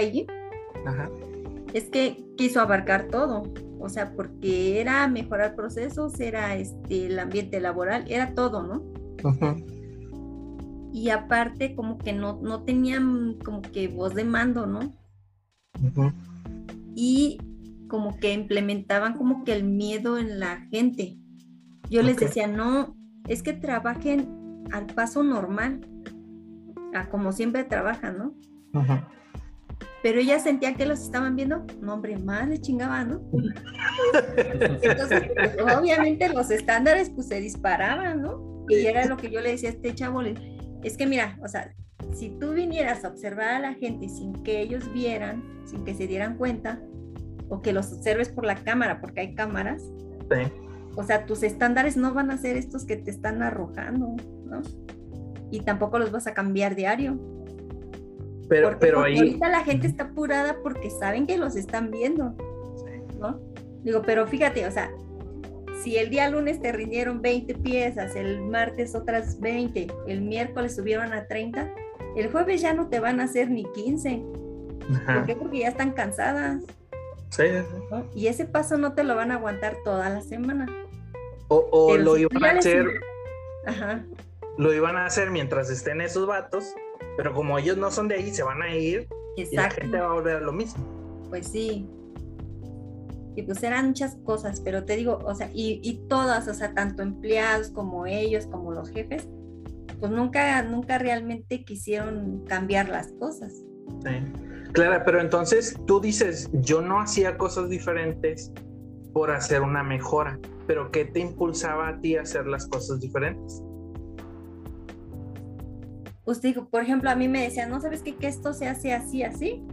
es que quiso abarcar todo, o sea, porque era mejorar procesos, era este, el ambiente laboral, era todo, ¿no? Y aparte como que no, no tenían como que voz de mando, ¿no? Y como que implementaban como que el miedo en la gente. Yo les decía, no, es que trabajen al paso normal, a como siempre trabajan, ¿no? Pero ella sentía que los estaban viendo, no hombre, más le chingaban, ¿no? Entonces, pues, obviamente los estándares pues se disparaban, ¿no? Y era lo que yo le decía a este chavo, es que mira, o sea, si tú vinieras a observar a la gente sin que ellos vieran, sin que se dieran cuenta, o que los observes por la cámara, porque hay cámaras, sí. o sea, tus estándares no van a ser estos que te están arrojando, ¿no? Y tampoco los vas a cambiar diario. Pero, pero ahí... Ahorita la gente está apurada porque saben que los están viendo, ¿no? Digo, pero fíjate, o sea, si el día lunes te rindieron 20 piezas, el martes otras 20, el miércoles subieron a 30, el jueves ya no te van a hacer ni 15. ¿Por qué? Porque ya están cansadas. Sí, Y ese paso no te lo van a aguantar toda la semana. O, lo iban a hacer. Ajá. Lo iban a hacer mientras estén esos vatos pero como ellos no son de ahí, se van a ir y la gente va a volver a lo mismo. Pues sí. Y pues eran muchas cosas, pero te digo, o sea, y, y todas, o sea, tanto empleados como ellos, como los jefes, pues nunca, nunca realmente quisieron cambiar las cosas. Sí. Clara, pero entonces tú dices, yo no hacía cosas diferentes por hacer una mejora, pero ¿qué te impulsaba a ti a hacer las cosas diferentes? Pues digo, por ejemplo, a mí me decían, no sabes qué, que esto se hace así, así.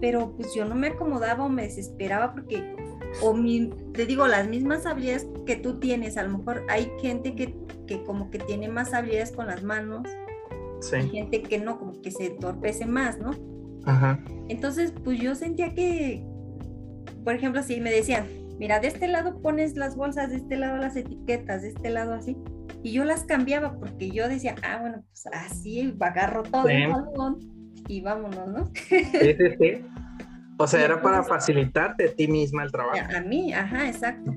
Pero pues yo no me acomodaba o me desesperaba porque, o mi, te digo, las mismas habilidades que tú tienes, a lo mejor hay gente que, que como que tiene más habilidades con las manos, sí. hay gente que no, como que se entorpece más, ¿no? Ajá. Entonces, pues yo sentía que, por ejemplo, si me decían, mira, de este lado pones las bolsas, de este lado las etiquetas, de este lado así, y yo las cambiaba porque yo decía, ah, bueno, pues así agarro todo el balón y vámonos, ¿no? Sí, sí, sí. O sea, era para facilitarte a ti misma el trabajo. A, mí, ajá, exacto.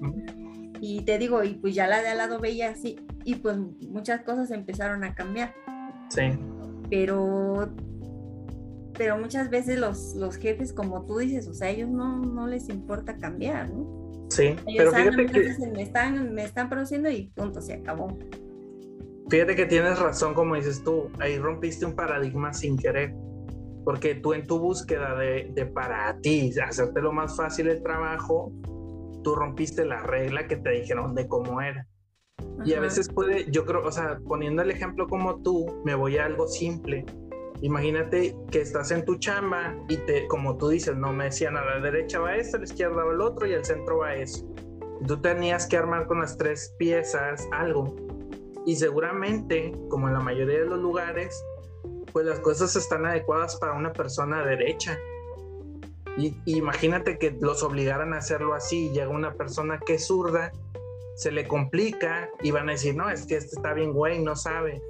Y te digo, y pues ya la de al lado veía así, y pues muchas cosas empezaron a cambiar. Sí. Pero pero muchas veces los, los jefes, como tú dices, o sea, ellos no, no les importa cambiar, ¿no? Sí, pero fíjate que... Me están, me están produciendo y punto, se acabó. Fíjate que tienes razón, como dices tú, ahí rompiste un paradigma sin querer, porque tú en tu búsqueda de, de para ti, hacerte lo más fácil el trabajo, tú rompiste la regla que te dijeron de cómo era. Y a veces puede, yo creo, o sea, poniendo el ejemplo como tú, me voy a algo simple. Imagínate que estás en tu chamba y te, como tú dices, no me decían a la derecha va esto, a la izquierda va el otro y al centro va eso. Tú tenías que armar con las tres piezas algo. Y seguramente, como en la mayoría de los lugares, pues las cosas están adecuadas para una persona derecha. Y, imagínate que los obligaran a hacerlo así. Llega una persona que es zurda, se le complica y van a decir, no, es que este está bien güey, no sabe.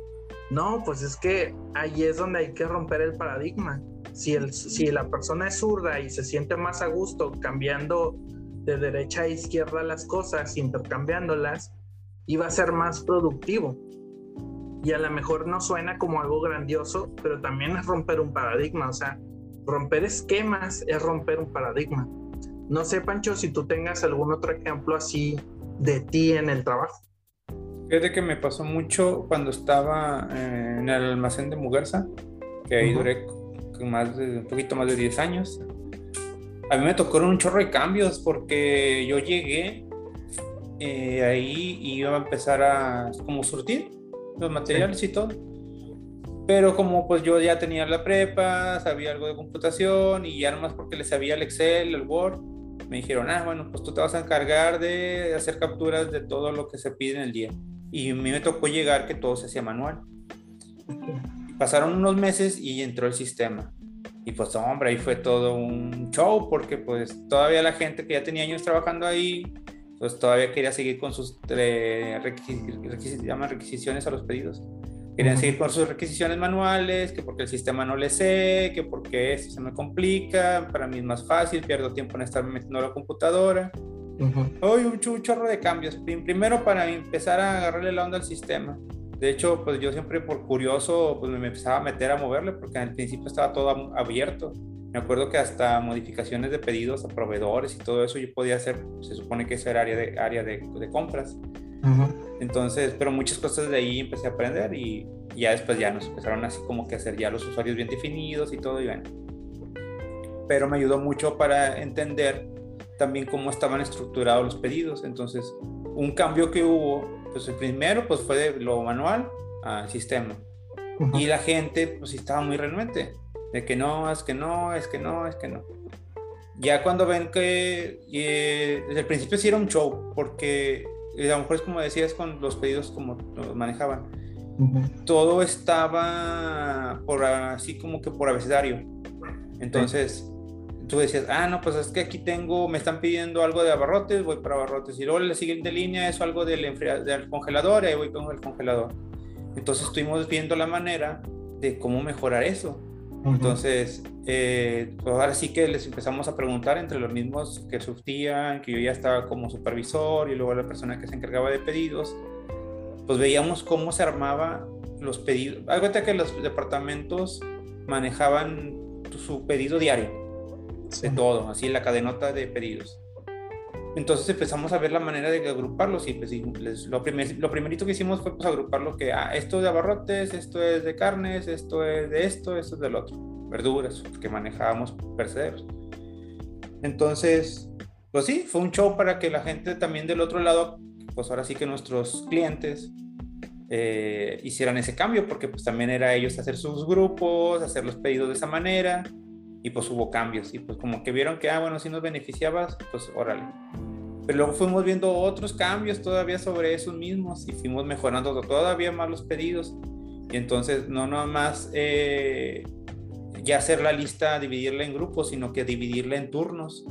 No, pues es que ahí es donde hay que romper el paradigma. Si, el, si la persona es zurda y se siente más a gusto cambiando de derecha a izquierda las cosas, intercambiándolas, iba a ser más productivo. Y a lo mejor no suena como algo grandioso, pero también es romper un paradigma. O sea, romper esquemas es romper un paradigma. No sé, Pancho, si tú tengas algún otro ejemplo así de ti en el trabajo. Fíjate que me pasó mucho cuando estaba eh, en el almacén de Muguerza, que ahí duré más de, un poquito más de 10 años. A mí me tocaron un chorro de cambios porque yo llegué eh, ahí y iba a empezar a como surtir los materiales y todo. Pero como pues yo ya tenía la prepa, sabía algo de computación y ya nomás porque le sabía el Excel, el Word, me dijeron, ah, bueno, pues tú te vas a encargar de hacer capturas de todo lo que se pide en el día. Y a mí me tocó llegar que todo se hacía manual. Pasaron unos meses y entró el sistema. Y pues, hombre, ahí fue todo un show porque pues todavía la gente que ya tenía años trabajando ahí, pues todavía quería seguir con sus eh, requisiciones a los pedidos. Querían seguir con sus requisiciones manuales, que porque el sistema no le sé, que porque esto se me complica, para mí es más fácil, pierdo tiempo en estar metiendo la computadora. Hoy un, chorro de cambios. Primero para empezar a agarrarle la onda al sistema. De hecho, pues yo siempre por curioso, pues me empezaba a meter a moverle, porque al principio estaba todo abierto. Me acuerdo que hasta modificaciones de pedidos a proveedores y todo eso yo podía hacer, se supone que eso era área de, área de, de compras. Entonces, pero muchas cosas de ahí empecé a aprender y, ya después ya nos empezaron así como que hacer ya los usuarios bien definidos y todo y bueno. Pero me ayudó mucho para entender también cómo estaban estructurados los pedidos. Entonces, un cambio que hubo, pues el primero pues fue de lo manual al sistema. Y la gente pues estaba muy renuente, de que no, es que no, es que no, es que no. Ya cuando ven que eh, desde el principio sí era un show, porque a lo mejor es como decías con los pedidos como los manejaban. Todo estaba por así como que por abecedario. Entonces, tú decías, ah, no, pues es que aquí tengo, me están pidiendo algo de abarrotes, voy para abarrotes. Y luego la siguiente línea es algo del, del congelador, y ahí voy con el congelador. Entonces estuvimos viendo la manera de cómo mejorar eso. Entonces, eh, pues ahora sí que les empezamos a preguntar entre los mismos que surtían, que yo ya estaba como supervisor y luego la persona que se encargaba de pedidos, pues veíamos cómo se armaba los pedidos. Algo que los departamentos manejaban su pedido diario, de todo, así la cadenota de pedidos. Entonces empezamos a ver la manera de agruparlos y pues, lo, primer, lo primerito que hicimos fue pues, agrupar lo que, ah, esto es de abarrotes, esto es de carnes, esto es de esto, esto es del otro, verduras, que manejábamos percederos. Entonces, pues sí, fue un show para que la gente también del otro lado, pues ahora sí que nuestros clientes eh, hicieran ese cambio, porque pues también era ellos hacer sus grupos, hacer los pedidos de esa manera, y pues hubo cambios, y pues como que vieron que, ah, bueno, si nos beneficiabas, pues órale. Pero luego fuimos viendo otros cambios todavía sobre esos mismos y fuimos mejorando todavía más los pedidos. Y entonces no nada más eh, ya hacer la lista, dividirla en grupos, sino que dividirla en turnos.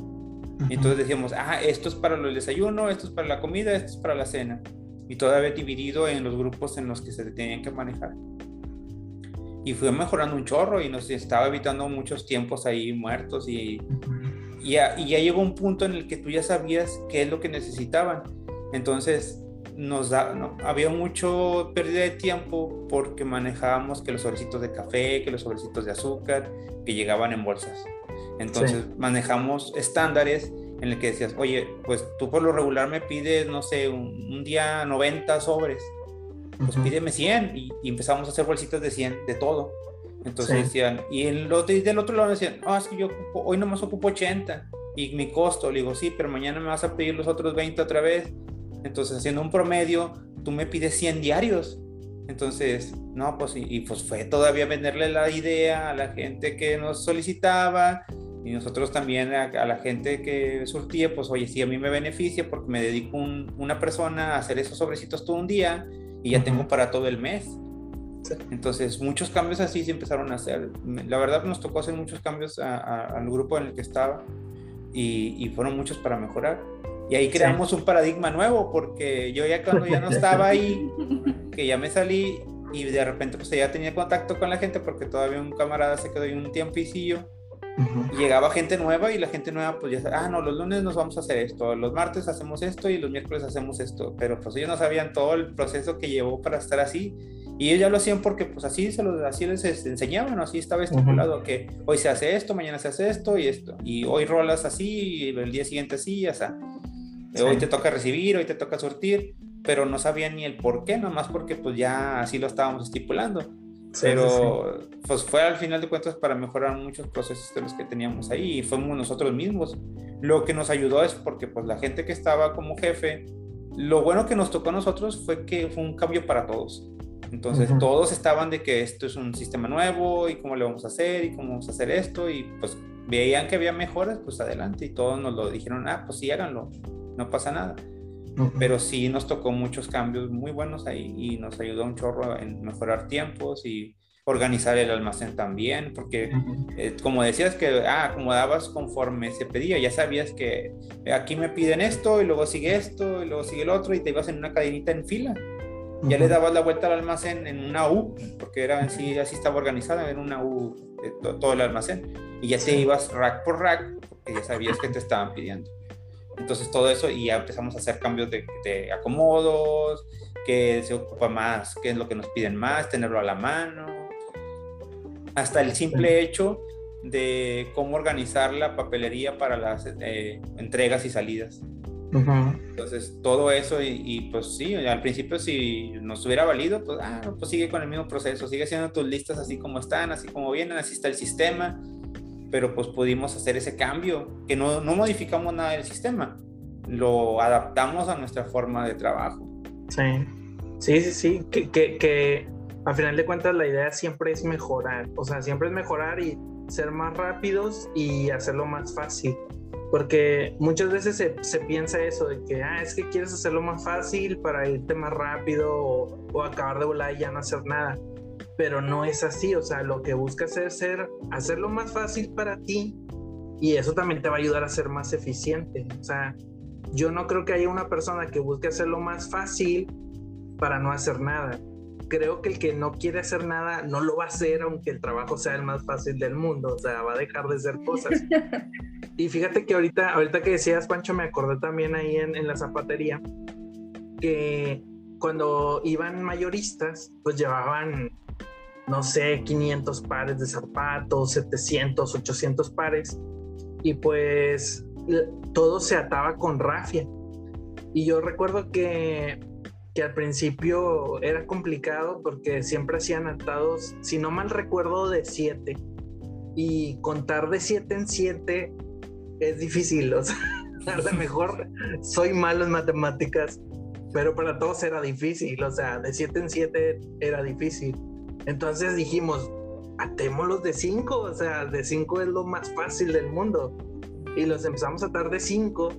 Entonces decíamos, ah, esto es para el desayuno, esto es para la comida, esto es para la cena. Y todavía dividido en los grupos en los que se tenían que manejar. Y fue mejorando un chorro y nos estaba evitando muchos tiempos ahí muertos y y ya, llegó un punto en el que tú ya sabías qué es lo que necesitaban. Entonces, nos da, había mucho pérdida de tiempo porque manejábamos que los sobrecitos de café, que los sobrecitos de azúcar, que llegaban en bolsas. Entonces manejamos estándares en el que decías, oye, pues tú por lo regular me pides, no sé, un, día 90 sobres, pues pídeme 100 y, empezamos a hacer bolsitas de 100 de todo. Entonces decían, y el otro, y del otro lado decían, ah, es que yo hoy nomás ocupo 80 y mi costo, le digo, sí, pero mañana me vas a pedir los otros 20 otra vez. Entonces, haciendo un promedio, tú me pides 100 diarios. Entonces, no, pues, y, pues fue todavía venderle la idea a la gente que nos solicitaba y nosotros también a, la gente que surtía, pues, oye, sí, a mí me beneficia porque me dedico una persona a hacer esos sobrecitos todo un día y ya tengo para todo el mes. Entonces, muchos cambios así se empezaron a hacer. La verdad, nos tocó hacer muchos cambios al grupo en el que estaba y, fueron muchos para mejorar. Y ahí creamos un paradigma nuevo, porque yo ya cuando ya no estaba ahí, que ya me salí y de repente pues ya tenía contacto con la gente porque todavía un camarada se quedó ahí un tiempicillo. Y llegaba gente nueva y la gente nueva pues ya ah, no, los lunes nos vamos a hacer esto, los martes hacemos esto y los miércoles hacemos esto, pero pues ellos no sabían todo el proceso que llevó para estar así. Y ellos ya lo hacían porque pues así, se lo, así les enseñaban, así estaba estipulado que hoy se hace esto, mañana se hace esto y esto. Y hoy rolas así, y el día siguiente así, o sea, hoy te toca recibir, hoy te toca surtir, pero no sabían ni el por qué, nomás porque pues ya así lo estábamos estipulando. Pero pues fue al final de cuentas para mejorar muchos procesos de los que teníamos ahí y fuimos nosotros mismos. Lo que nos ayudó es porque pues la gente que estaba como jefe, lo bueno que nos tocó a nosotros fue que fue un cambio para todos entonces todos estaban de que esto es un sistema nuevo y cómo le vamos a hacer y cómo vamos a hacer esto y pues veían que había mejoras, pues adelante y todos nos lo dijeron, ah, pues sí, háganlo, no pasa nada. Pero sí nos tocó muchos cambios muy buenos ahí y nos ayudó un chorro en mejorar tiempos y organizar el almacén también, porque eh, como decías que ah, acomodabas conforme se pedía, ya sabías que aquí me piden esto y luego sigue esto y luego sigue el otro y te ibas en una cadenita en fila. Ya le dabas la vuelta al almacén en una U, porque era así, así estaba organizada, en una U de todo el almacén. Y ya te ibas rack por rack, porque ya sabías que te estaban pidiendo. Entonces todo eso y ya empezamos a hacer cambios de, de acomodos, que se ocupa más, qué es lo que nos piden más, tenerlo a la mano. Hasta el simple hecho de cómo organizar la papelería para las eh, entregas y salidas. Entonces, todo eso, y, pues sí, al principio si nos hubiera valido, pues, ah, pues sigue con el mismo proceso, sigue haciendo tus listas así como están, así como vienen, así está el sistema, pero pues pudimos hacer ese cambio, que no, no modificamos nada del sistema, lo adaptamos a nuestra forma de trabajo. Sí, sí, sí, sí, que, que, que al final de cuentas la idea siempre es mejorar, o sea, siempre es mejorar y ser más rápidos y hacerlo más fácil. Porque muchas veces se, piensa eso, de que, ah, es que quieres hacerlo más fácil para irte más rápido o, acabar de volar y ya no hacer nada. Pero no es así, o sea, lo que buscas es ser, hacerlo más fácil para ti y eso también te va a ayudar a ser más eficiente. O sea, yo no creo que haya una persona que busque hacerlo más fácil para no hacer nada. Creo que el que no quiere hacer nada no lo va a hacer aunque el trabajo sea el más fácil del mundo, o sea, va a dejar de hacer cosas. Y fíjate que ahorita, ahorita que decías, Pancho, me acordé también ahí en, en la zapatería que cuando iban mayoristas, pues llevaban, no sé, 500 pares de zapatos, 700, 800 pares, y pues todo se ataba con rafia. Y yo recuerdo que, que al principio era complicado porque siempre hacían atados, si no mal recuerdo, de 7. Y contar de 7 en 7 es difícil, o sea, a lo mejor soy malo en matemáticas, pero para todos era difícil, o sea, de 7 en 7 era difícil. Entonces dijimos, atémoslos de 5, o sea, de 5 es lo más fácil del mundo. Y los empezamos a atar de 5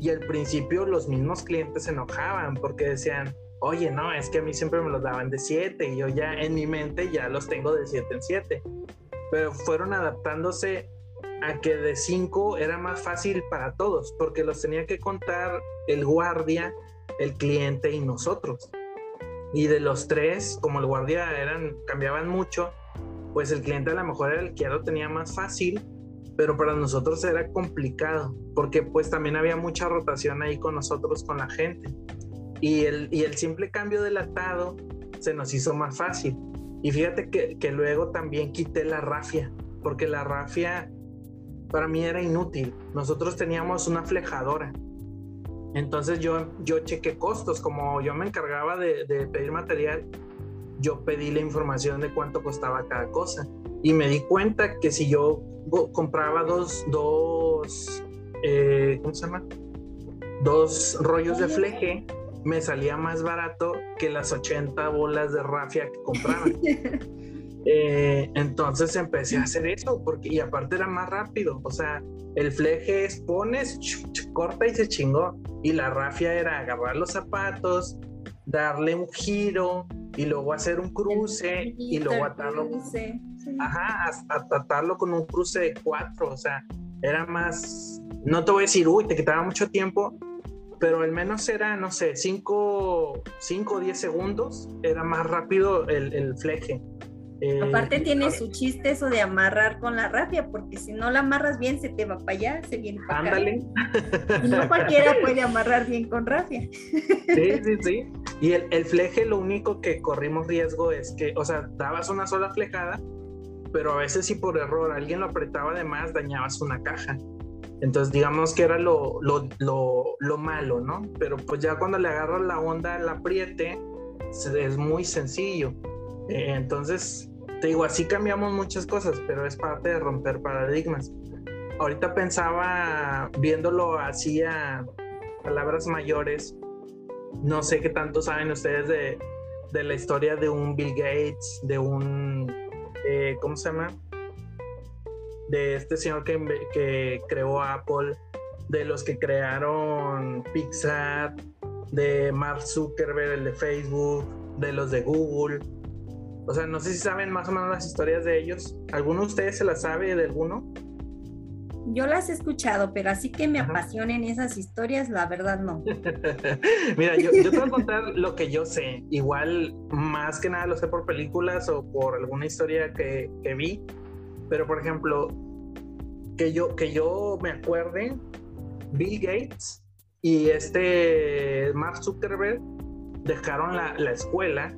y al principio los mismos clientes se enojaban porque decían, oye, no, es que a mí siempre me los daban de 7 y yo ya en mi mente ya los tengo de 7 en 7. Pero fueron adaptándose a que de cinco era más fácil para todos, porque los tenía que contar el guardia, el cliente y nosotros. Y de los tres, como el guardia eran, cambiaban mucho, pues el cliente a lo mejor era el que ya lo tenía más fácil, pero para nosotros era complicado, porque pues también había mucha rotación ahí con nosotros, con la gente. y el, y el simple cambio del atado se nos hizo más fácil. Y fíjate que, que luego también quité la rafia, porque la rafia para mí era inútil. Nosotros teníamos una flejadora. Entonces yo, yo chequé costos, como yo me encargaba de, de pedir material, yo pedí la información de cuánto costaba cada cosa. Y me di cuenta que si yo compraba dos, dos, eh, ¿cómo se llama? Dos rollos de fleje, me salía más barato que las 80 bolas de rafia que compraba. Eh, entonces empecé a hacer eso, porque, y aparte era más rápido, o sea, el fleje es pones, corta y se chingó, y la rafia era agarrar los zapatos, darle un giro, y luego hacer un cruce, y luego atarlo, ajá, atarlo con un cruce de cuatro, o sea, era más, no te voy a decir, uy, te quitaba mucho tiempo, pero al menos era, no sé, 5 o 10 segundos, era más rápido el, el fleje. Eh, Aparte tiene su chiste eso de amarrar con la rafia, porque si no la amarras bien se te va para allá, se viene para Ándale. Y no cualquiera puede amarrar bien con rafia. Sí, sí, sí. Y el, el, fleje lo único que corrimos riesgo es que, o sea, dabas una sola flejada, pero a veces si por error alguien lo apretaba de más, dañabas una caja. Entonces digamos que era lo, lo, lo, lo malo, ¿no? Pero pues ya cuando le agarras la onda, el apriete, es muy sencillo. Eh, entonces, te digo, así cambiamos muchas cosas, pero es parte de romper paradigmas. Ahorita pensaba, viéndolo así a palabras mayores, no sé qué tanto saben ustedes de, de la historia de un Bill Gates, de un, eh, ¿cómo se llama? De este señor que, que creó Apple, de los que crearon Pixar, de Mark Zuckerberg, el de Facebook, de los de Google o sea, no sé si saben más o menos las historias de ellos. ¿Alguno de ustedes se las sabe de alguno? Yo las he escuchado, pero así que me apasionen esas historias, la verdad no. Mira, yo, yo, te voy a contar lo que yo sé. Igual, más que nada lo sé por películas o por alguna historia que, que vi. Pero, por ejemplo, que yo, que yo me acuerde, Bill Gates y este Mark Zuckerberg dejaron la, la escuela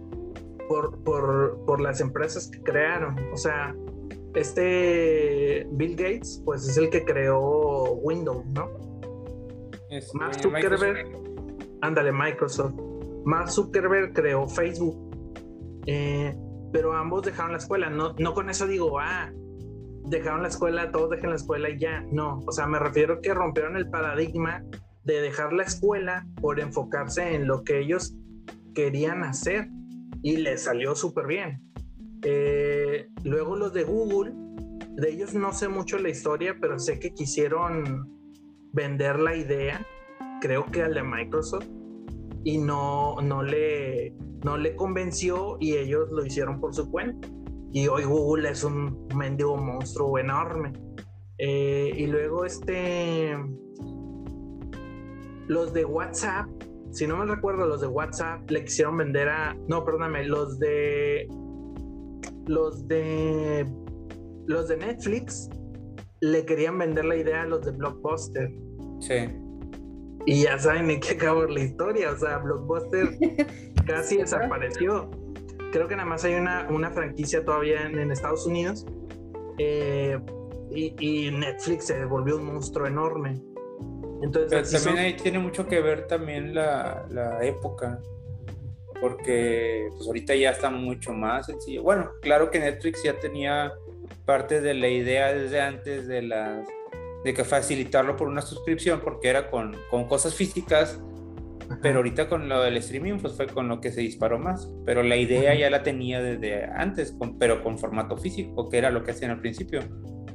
por, por, por las empresas que crearon. O sea, este Bill Gates, pues es el que creó Windows, ¿no? Es, Mark Zuckerberg, Microsoft. ándale, Microsoft. Mark Zuckerberg creó Facebook. Eh, pero ambos dejaron la escuela. No, no con eso digo, ah, dejaron la escuela, todos dejen la escuela y ya. No, o sea, me refiero que rompieron el paradigma de dejar la escuela por enfocarse en lo que ellos querían hacer y le salió súper bien. Eh, luego los de Google, de ellos no sé mucho la historia, pero sé que quisieron vender la idea, creo que al de Microsoft, y no, no, le, no le convenció y ellos lo hicieron por su cuenta. Y hoy Google es un mendigo monstruo enorme. Eh, y luego este... Los de WhatsApp si no me recuerdo, los de WhatsApp le quisieron vender a. No, perdóname, los de. Los de. Los de Netflix le querían vender la idea a los de Blockbuster. Sí. Y ya saben en qué acabó la historia. O sea, Blockbuster casi desapareció. Creo que nada más hay una, una franquicia todavía en, en Estados Unidos. Eh, y, y Netflix se volvió un monstruo enorme. Entonces, Pero también son- ahí tiene mucho que ver también la, la época, porque pues ahorita ya está mucho más sencillo. Bueno, claro que Netflix ya tenía parte de la idea desde antes de las de que facilitarlo por una suscripción porque era con, con cosas físicas, pero ahorita con lo del streaming pues fue con lo que se disparó más, pero la idea ya la tenía desde antes, con- pero con formato físico, que era lo que hacían al principio,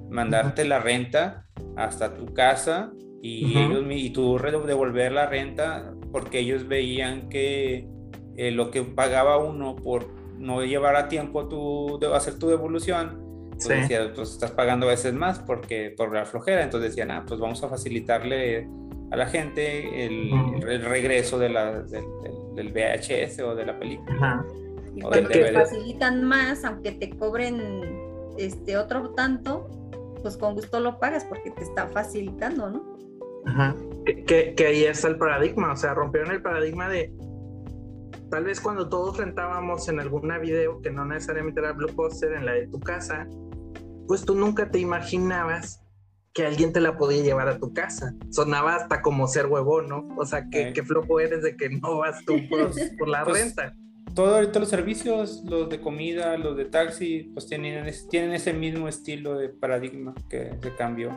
mandarte la renta hasta tu casa y, Ujú. ellos, mi- y tú devolver la renta porque ellos veían que eh, lo que pagaba uno por no llevar a tiempo tu, de hacer tu devolución, pues, Sí. decía, pues estás pagando a veces más porque por la flojera, entonces decían, ah, pues vamos a facilitarle a la gente el, Ujú. el regreso de la, del, del- del VHS o de la película. Ajá. Y veras. facilitan más, aunque te cobren este otro tanto, pues con gusto lo pagas porque te está facilitando, ¿no? Ajá. Que, que, que ahí está el paradigma, o sea, rompieron el paradigma de tal vez cuando todos rentábamos en alguna video, que no necesariamente era blockbuster, en la de tu casa, pues tú nunca te imaginabas que alguien te la podía llevar a tu casa. Sonaba hasta como ser huevón, ¿no? O sea, que, flojo eres de que no vas tú por, la pues, renta. Todo ahorita los servicios, los de comida, los de taxi, pues tienen, tienen ese mismo estilo de paradigma que se cambió.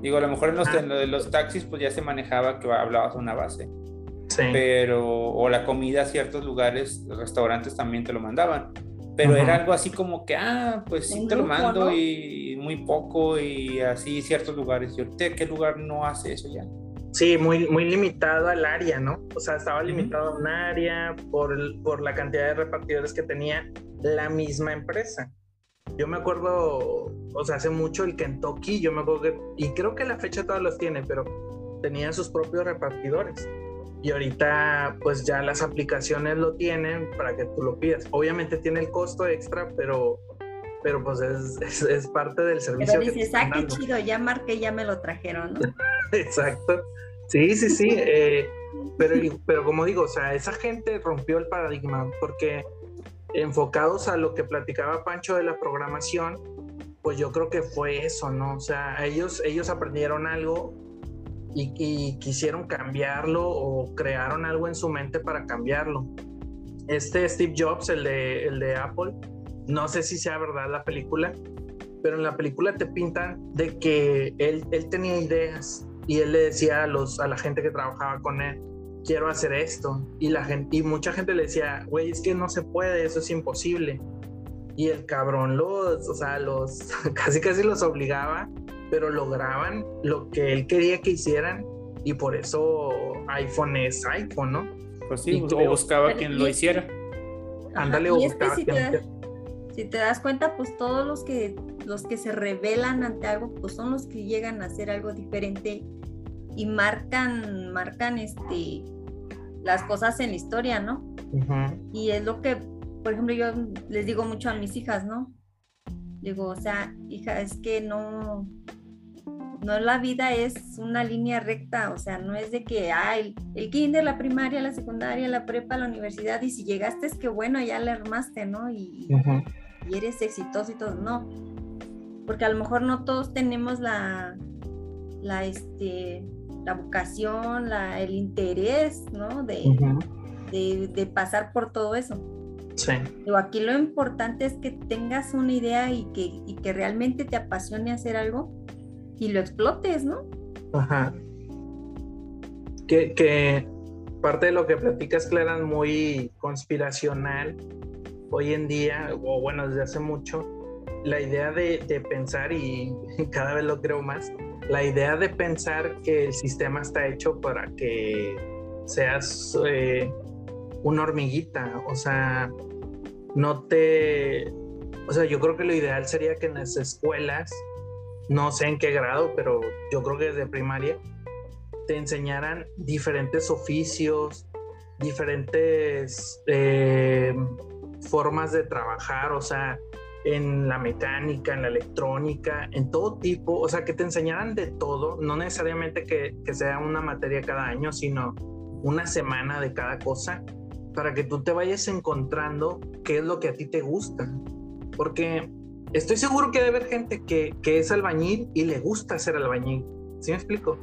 Digo, a lo mejor en los, ah. de los taxis pues ya se manejaba que hablabas a una base. Sí. Pero, o la comida a ciertos lugares, los restaurantes también te lo mandaban pero era algo así como que, ah, pues sí te lo mando y muy poco y así ciertos lugares. ¿Y ahorita qué lugar no hace eso ya? Sí, muy, muy limitado al área, ¿no? O sea, estaba limitado a un área por, por la cantidad de repartidores que tenía la misma empresa. Yo me acuerdo, o sea, hace mucho el Kentucky, yo me acuerdo que, y creo que la fecha todos los tiene, pero tenía sus propios repartidores y ahorita pues ya las aplicaciones lo tienen para que tú lo pidas. Obviamente tiene el costo extra, pero, pero pues es, es, parte del servicio. Pero dices, ah, qué chido, ya marqué, ya me lo trajeron, ¿no? Exacto. Sí, sí, sí. Eh, pero, pero como digo, o sea, esa gente rompió el paradigma porque enfocados a lo que platicaba Pancho de la programación, pues yo creo que fue eso, ¿no? O sea, ellos, ellos aprendieron algo y, quisieron cambiarlo o crearon algo en su mente para cambiarlo. Este Steve Jobs, el de, el de Apple, no sé si sea verdad la película, pero en la película te pintan de que él, él tenía ideas y él le decía a, los, a la gente que trabajaba con él, quiero hacer esto. Y, la gente, y mucha gente le decía, güey, es que no se puede, eso es imposible. Y el cabrón los, o sea, los, casi casi los obligaba pero lograban lo que él quería que hicieran y por eso iPhone es iPhone, ¿no? Pues sí, o buscaba quien lo hiciera. Ándale, o buscaba si quien te, si te das cuenta, pues todos los que los que se rebelan ante algo, pues son los que llegan a hacer algo diferente y marcan, marcan este las cosas en la historia, ¿no? Y es lo que, por ejemplo, yo les digo mucho a mis hijas, ¿no? Digo, o sea, hija, es que no, no la vida es una línea recta, o sea, no es de que, ay, el, kinder, la primaria, la secundaria, la prepa, la universidad, y si llegaste es que bueno, ya le armaste, ¿no? Y, eres exitoso y todo, no. Porque a lo mejor no todos tenemos la, la, este, la vocación, la, el interés, ¿no? De, de, pasar por todo eso. Sí. Pero aquí lo importante es que tengas una idea y que, y que realmente te apasione hacer algo y lo explotes, ¿no? Ajá. Que, parte de lo que platicas, Clara, es muy conspiracional hoy en día, o bueno, desde hace mucho, la idea de, pensar, y cada vez lo creo más, la idea de pensar que el sistema está hecho para que seas eh, una hormiguita, o sea, no te... O sea, yo creo que lo ideal sería que en las escuelas no sé en qué grado, pero yo creo que desde primaria, te enseñaran diferentes oficios, diferentes eh, formas de trabajar, o sea, en la mecánica, en la electrónica, en todo tipo, o sea, que te enseñaran de todo, no necesariamente que, que sea una materia cada año, sino una semana de cada cosa, para que tú te vayas encontrando qué es lo que a ti te gusta. Porque estoy seguro que debe haber gente que, que, es albañil y le gusta ser albañil. ¿Sí me explico?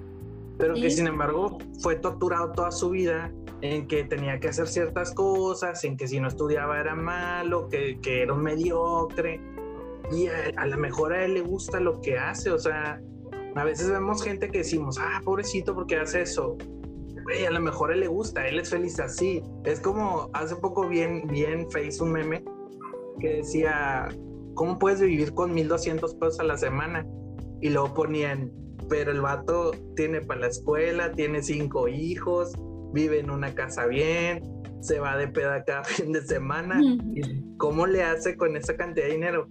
Pero que sin embargo fue torturado toda su vida en que tenía que hacer ciertas cosas, en que si no estudiaba era malo, que, que era un mediocre. Y a, lo mejor a él le gusta lo que hace. O sea, a veces vemos gente que decimos, ah, pobrecito porque hace eso. A lo mejor a él le gusta, él es feliz así. Es como hace poco bien, bien face un meme que decía, ¿cómo puedes vivir con 1200 pesos a la semana? Y luego ponían, pero el vato tiene para la escuela, tiene cinco hijos, vive en una casa bien, se va de peda cada fin de semana. ¿Cómo le hace con esa cantidad de dinero?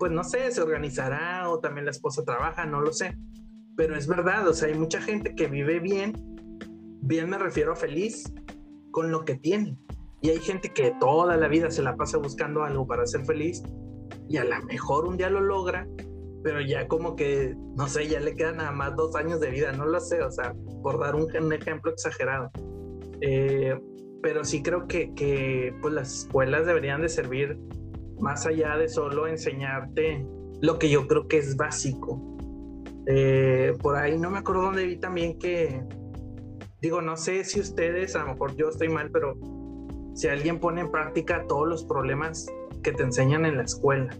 Pues no sé, se organizará o también la esposa trabaja, no lo sé. Pero es verdad, o sea, hay mucha gente que vive bien, bien me refiero a feliz, con lo que tiene. Y hay gente que toda la vida se la pasa buscando algo para ser feliz y a lo mejor un día lo logra, pero ya como que, no sé, ya le quedan nada más dos años de vida, no lo sé, o sea, por dar un, ejemplo exagerado. Eh, pero sí creo que, que pues las escuelas deberían de servir más allá de solo enseñarte lo que yo creo que es básico. Eh, por ahí no me acuerdo dónde vi también que, digo, no sé si ustedes, a lo mejor yo estoy mal, pero si alguien pone en práctica todos los problemas que te enseñan en la escuela.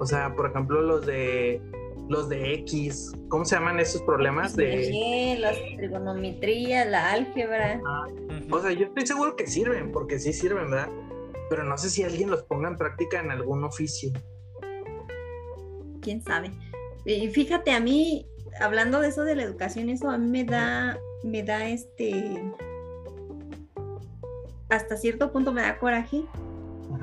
O sea, por ejemplo, los de los de X, ¿cómo se llaman esos problemas? De la trigonometría, la álgebra. Ah, o sea, yo estoy seguro que sirven, porque sí sirven, ¿verdad? Pero no sé si alguien los ponga en práctica en algún oficio. Quién sabe. Y fíjate, a mí, hablando de eso de la educación, eso a mí me da, me da este, hasta cierto punto me da coraje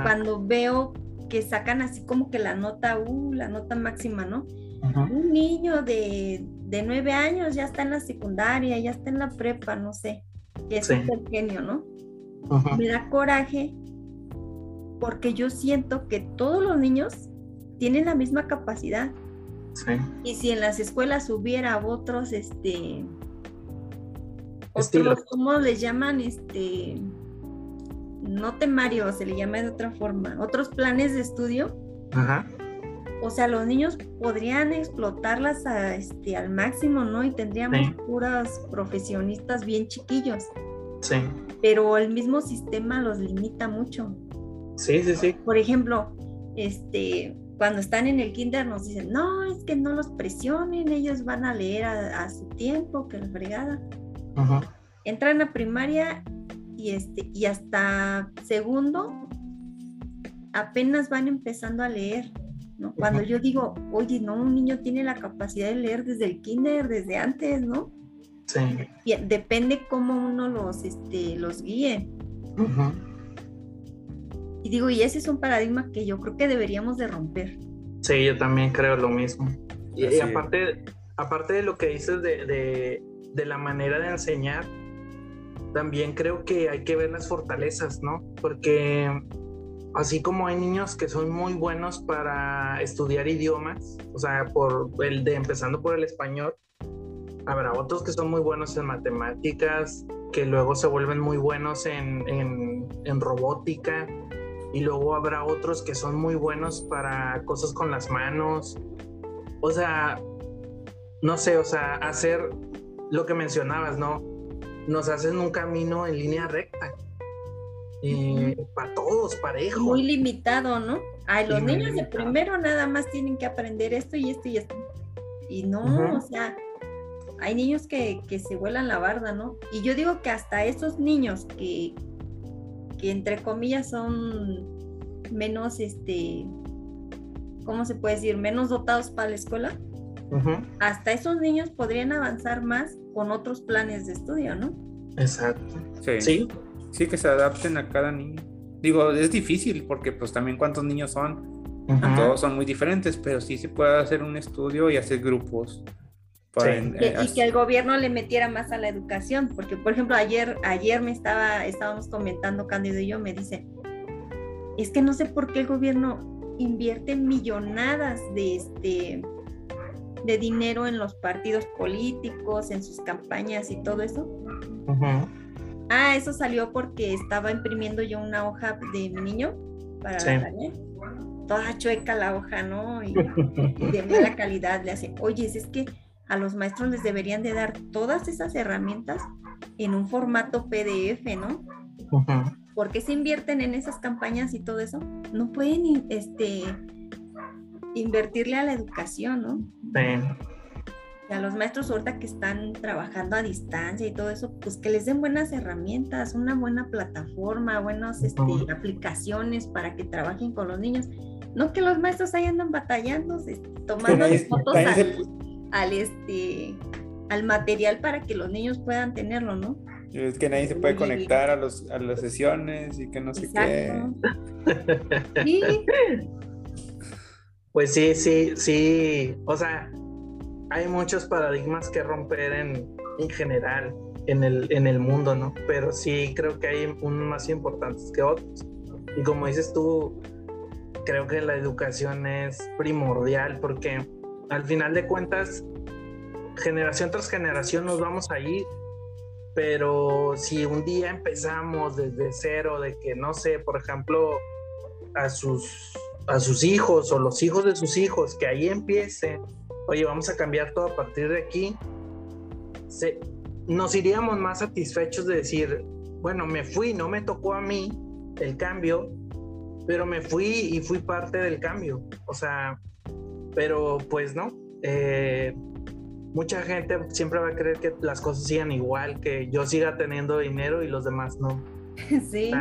cuando veo que sacan así como que la nota, uh, la nota máxima, ¿no? Un niño de, nueve años ya está en la secundaria, ya está en la prepa, no sé, que es un genio, ¿no? Me da coraje porque yo siento que todos los niños tienen la misma capacidad. Y si en las escuelas hubiera otros, este, otros, ¿cómo les llaman? Este, no temario, se le llama de otra forma, otros planes de estudio. Ajá o sea, los niños podrían explotarlas a, este, al máximo, ¿no? Y tendríamos puras profesionistas bien chiquillos. Sí. Pero el mismo sistema los limita mucho. Sí, sí, sí. Por ejemplo, este, cuando están en el kinder nos dicen, no, es que no los presionen, ellos van a leer a, su tiempo, que la fregada. Entran a primaria y, este, y hasta segundo apenas van empezando a leer. Cuando yo digo, oye, no, un niño tiene la capacidad de leer desde el kinder, desde antes, ¿no? Sí. depende cómo uno los, este, los guíe. Y digo, y ese es un paradigma que yo creo que deberíamos de romper. Sí, yo también creo lo mismo. Y, aparte, aparte de lo que dices de, de, de la manera de enseñar, también creo que hay que ver las fortalezas, ¿no? Porque así como hay niños que son muy buenos para estudiar idiomas, o sea, por el de empezando por el español, habrá otros que son muy buenos en matemáticas, que luego se vuelven muy buenos en, en, robótica, y luego habrá otros que son muy buenos para cosas con las manos. O sea, no sé, o sea, hacer lo que mencionabas, ¿no? Nos hacen un camino en línea recta eh, para todos, parejo. Muy limitado, ¿no? Ay, los niños de primero nada más tienen que aprender esto y esto y esto. Y no, o sea, hay niños que, se vuelan la barda, ¿no? Y yo digo que hasta esos niños que, que entre comillas son menos, este, ¿cómo se puede decir? Menos dotados para la escuela. Hasta esos niños podrían avanzar más con otros planes de estudio, ¿no? Exacto. ¿Sí? Sí, que se adapten a cada niño. Digo, es difícil porque pues también cuántos niños son. Todos son muy diferentes, pero sí se puede hacer un estudio y hacer grupos. Eh, y que el gobierno le metiera más a la educación, porque por ejemplo ayer, ayer me estaba, estábamos comentando Cándido y yo, me dice, es que no sé por qué el gobierno invierte millonadas de este de dinero en los partidos políticos, en sus campañas y todo eso. Ah, eso salió porque estaba imprimiendo yo una hoja de mi niño para la Toda chueca la hoja, ¿no? Y, de mala calidad. Le hace, oye, es que a los maestros les deberían de dar todas esas herramientas en un formato PDF, ¿no? ¿Por qué se invierten en esas campañas y todo eso? No pueden este, invertirle a la educación, ¿no? Sí a los maestros ahorita que están trabajando a distancia y todo eso, pues que les den buenas herramientas, una buena plataforma, buenas este, aplicaciones para que trabajen con los niños. No que los maestros ahí andan batallando, este, tomando fotos al, este, al material para que los niños puedan tenerlo, ¿no? Es que nadie se puede conectar a, los, a las sesiones y que no sé qué. Sí. Pues sí, sí, sí. O sea, hay muchos paradigmas que romper en, en general en el, en el mundo, ¿no? Pero sí creo que hay unos más importantes que otros. Y como dices tú, creo que la educación es primordial porque al final de cuentas, generación tras generación nos vamos a ir, pero si un día empezamos desde cero, de que no sé, por ejemplo, a sus, a sus hijos o los hijos de sus hijos, que ahí empiece, oye, vamos a cambiar todo a partir de aquí, se, nos iríamos más satisfechos de decir, bueno, me fui, no me tocó a mí el cambio, pero me fui y fui parte del cambio. O sea, pero pues no. Eh, mucha gente siempre va a creer que las cosas sigan igual, que yo siga teniendo dinero y los demás no. Sí.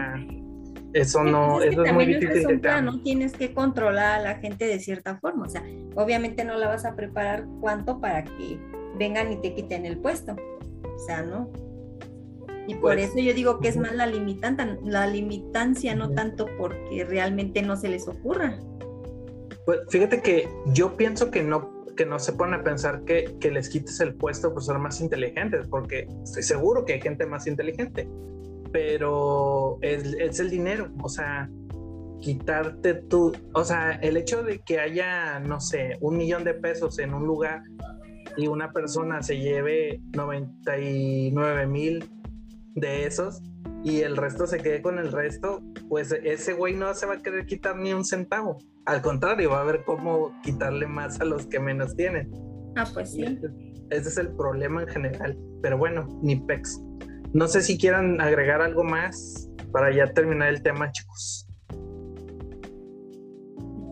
Eso no, es eso es muy difícil. no tienes que controlar a la gente de cierta forma. O sea, obviamente no la vas a preparar cuánto para que vengan y te quiten el puesto. O sea, ¿no? Y por pues, eso yo digo que es más la limitante, la limitancia, no tanto porque realmente no se les ocurra. Pues fíjate que yo pienso que no, que no se pone a pensar que, que les quites el puesto por ser más inteligentes, porque estoy seguro que hay gente más inteligente, pero es, es el dinero, o sea, quitarte tú, o sea, el hecho de que haya, no sé, un millón de pesos en un lugar y una persona se lleve 99 mil de esos y el resto se quede con el resto, pues ese güey no se va a querer quitar ni un centavo. Al contrario, va a ver cómo quitarle más a los que menos tienen. Ah, pues sí. Ese, es el problema en general. Pero bueno, ni pex. No sé si quieran agregar algo más para ya terminar el tema, chicos.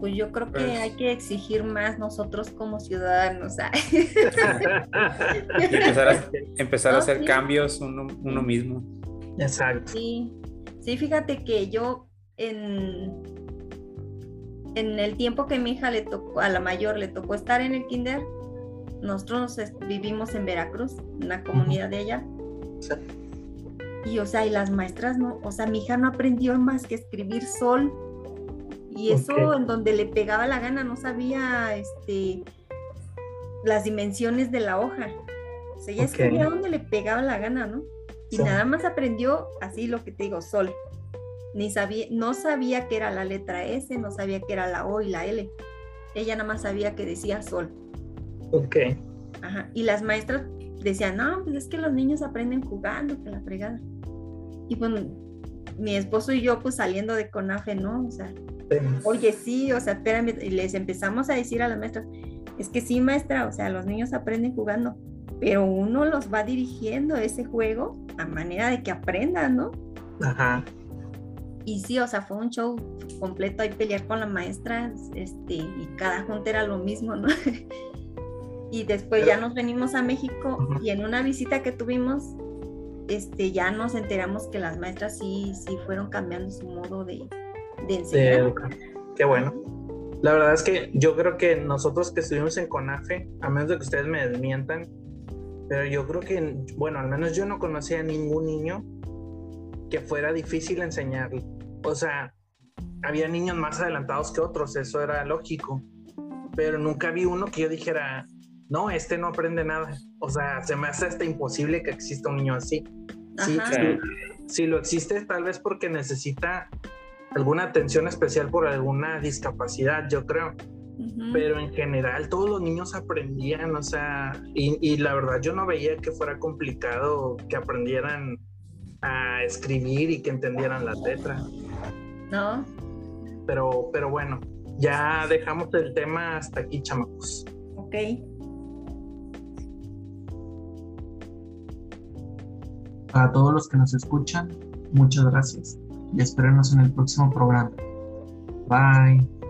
Pues yo creo que pues hay que exigir más nosotros como ciudadanos. empezar a, hacer cambios uno, uno mismo. Exacto. Sí, sí, fíjate que yo en, en el tiempo que mi hija le tocó, a la mayor le tocó estar en el kinder, nosotros vivimos en Veracruz, en la comunidad de allá. Y o sea, y las maestras no, o sea, mi hija no aprendió más que escribir sol. Y eso en donde le pegaba la gana, no sabía este las dimensiones de la hoja. O sea, ella escribía donde le pegaba la gana, ¿no? Y nada más aprendió así lo que te digo, sol. Ni sabía, no sabía que era la letra S, no sabía que era la O y la L. Ella nada más sabía que decía sol. Ok. Ajá. Y las maestras decían, no, pues es que los niños aprenden jugando, que la fregada. Y bueno, mi esposo y yo pues saliendo de CONAFE, ¿no? O sea, oye, sí, o sea, espérame, y les empezamos a decir a las maestras, es que sí, maestra, o sea, los niños aprenden jugando pero uno los va dirigiendo ese juego a manera de que aprendan, ¿no? Ajá. Y sí, o sea, fue un show completo ahí pelear con la maestra, este, y cada junta era lo mismo, ¿no? y después ya nos venimos a México y en una visita que tuvimos, este, ya nos enteramos que las maestras sí, sí fueron cambiando su modo de, de enseñar. Qué bueno. La verdad es que yo creo que nosotros que estuvimos en CONAFE, a menos de que ustedes me desmientan, pero yo creo que, bueno, al menos yo no conocía a ningún niño que fuera difícil enseñarle. O sea, había niños más adelantados que otros, eso era lógico. Pero nunca vi uno que yo dijera, no, este no aprende nada. O sea, se me hace hasta imposible que exista un niño así. Sí, si lo existe, tal vez porque necesita alguna atención especial por alguna discapacidad, yo creo pero en general todos los niños aprendían, o sea, y, la verdad yo no veía que fuera complicado que aprendieran a escribir y que entendieran las letras. No. Pero, pero bueno, ya dejamos el tema hasta aquí, chamacos. Ok. Para todos los que nos escuchan, muchas gracias y espérenos en el próximo programa. Bye.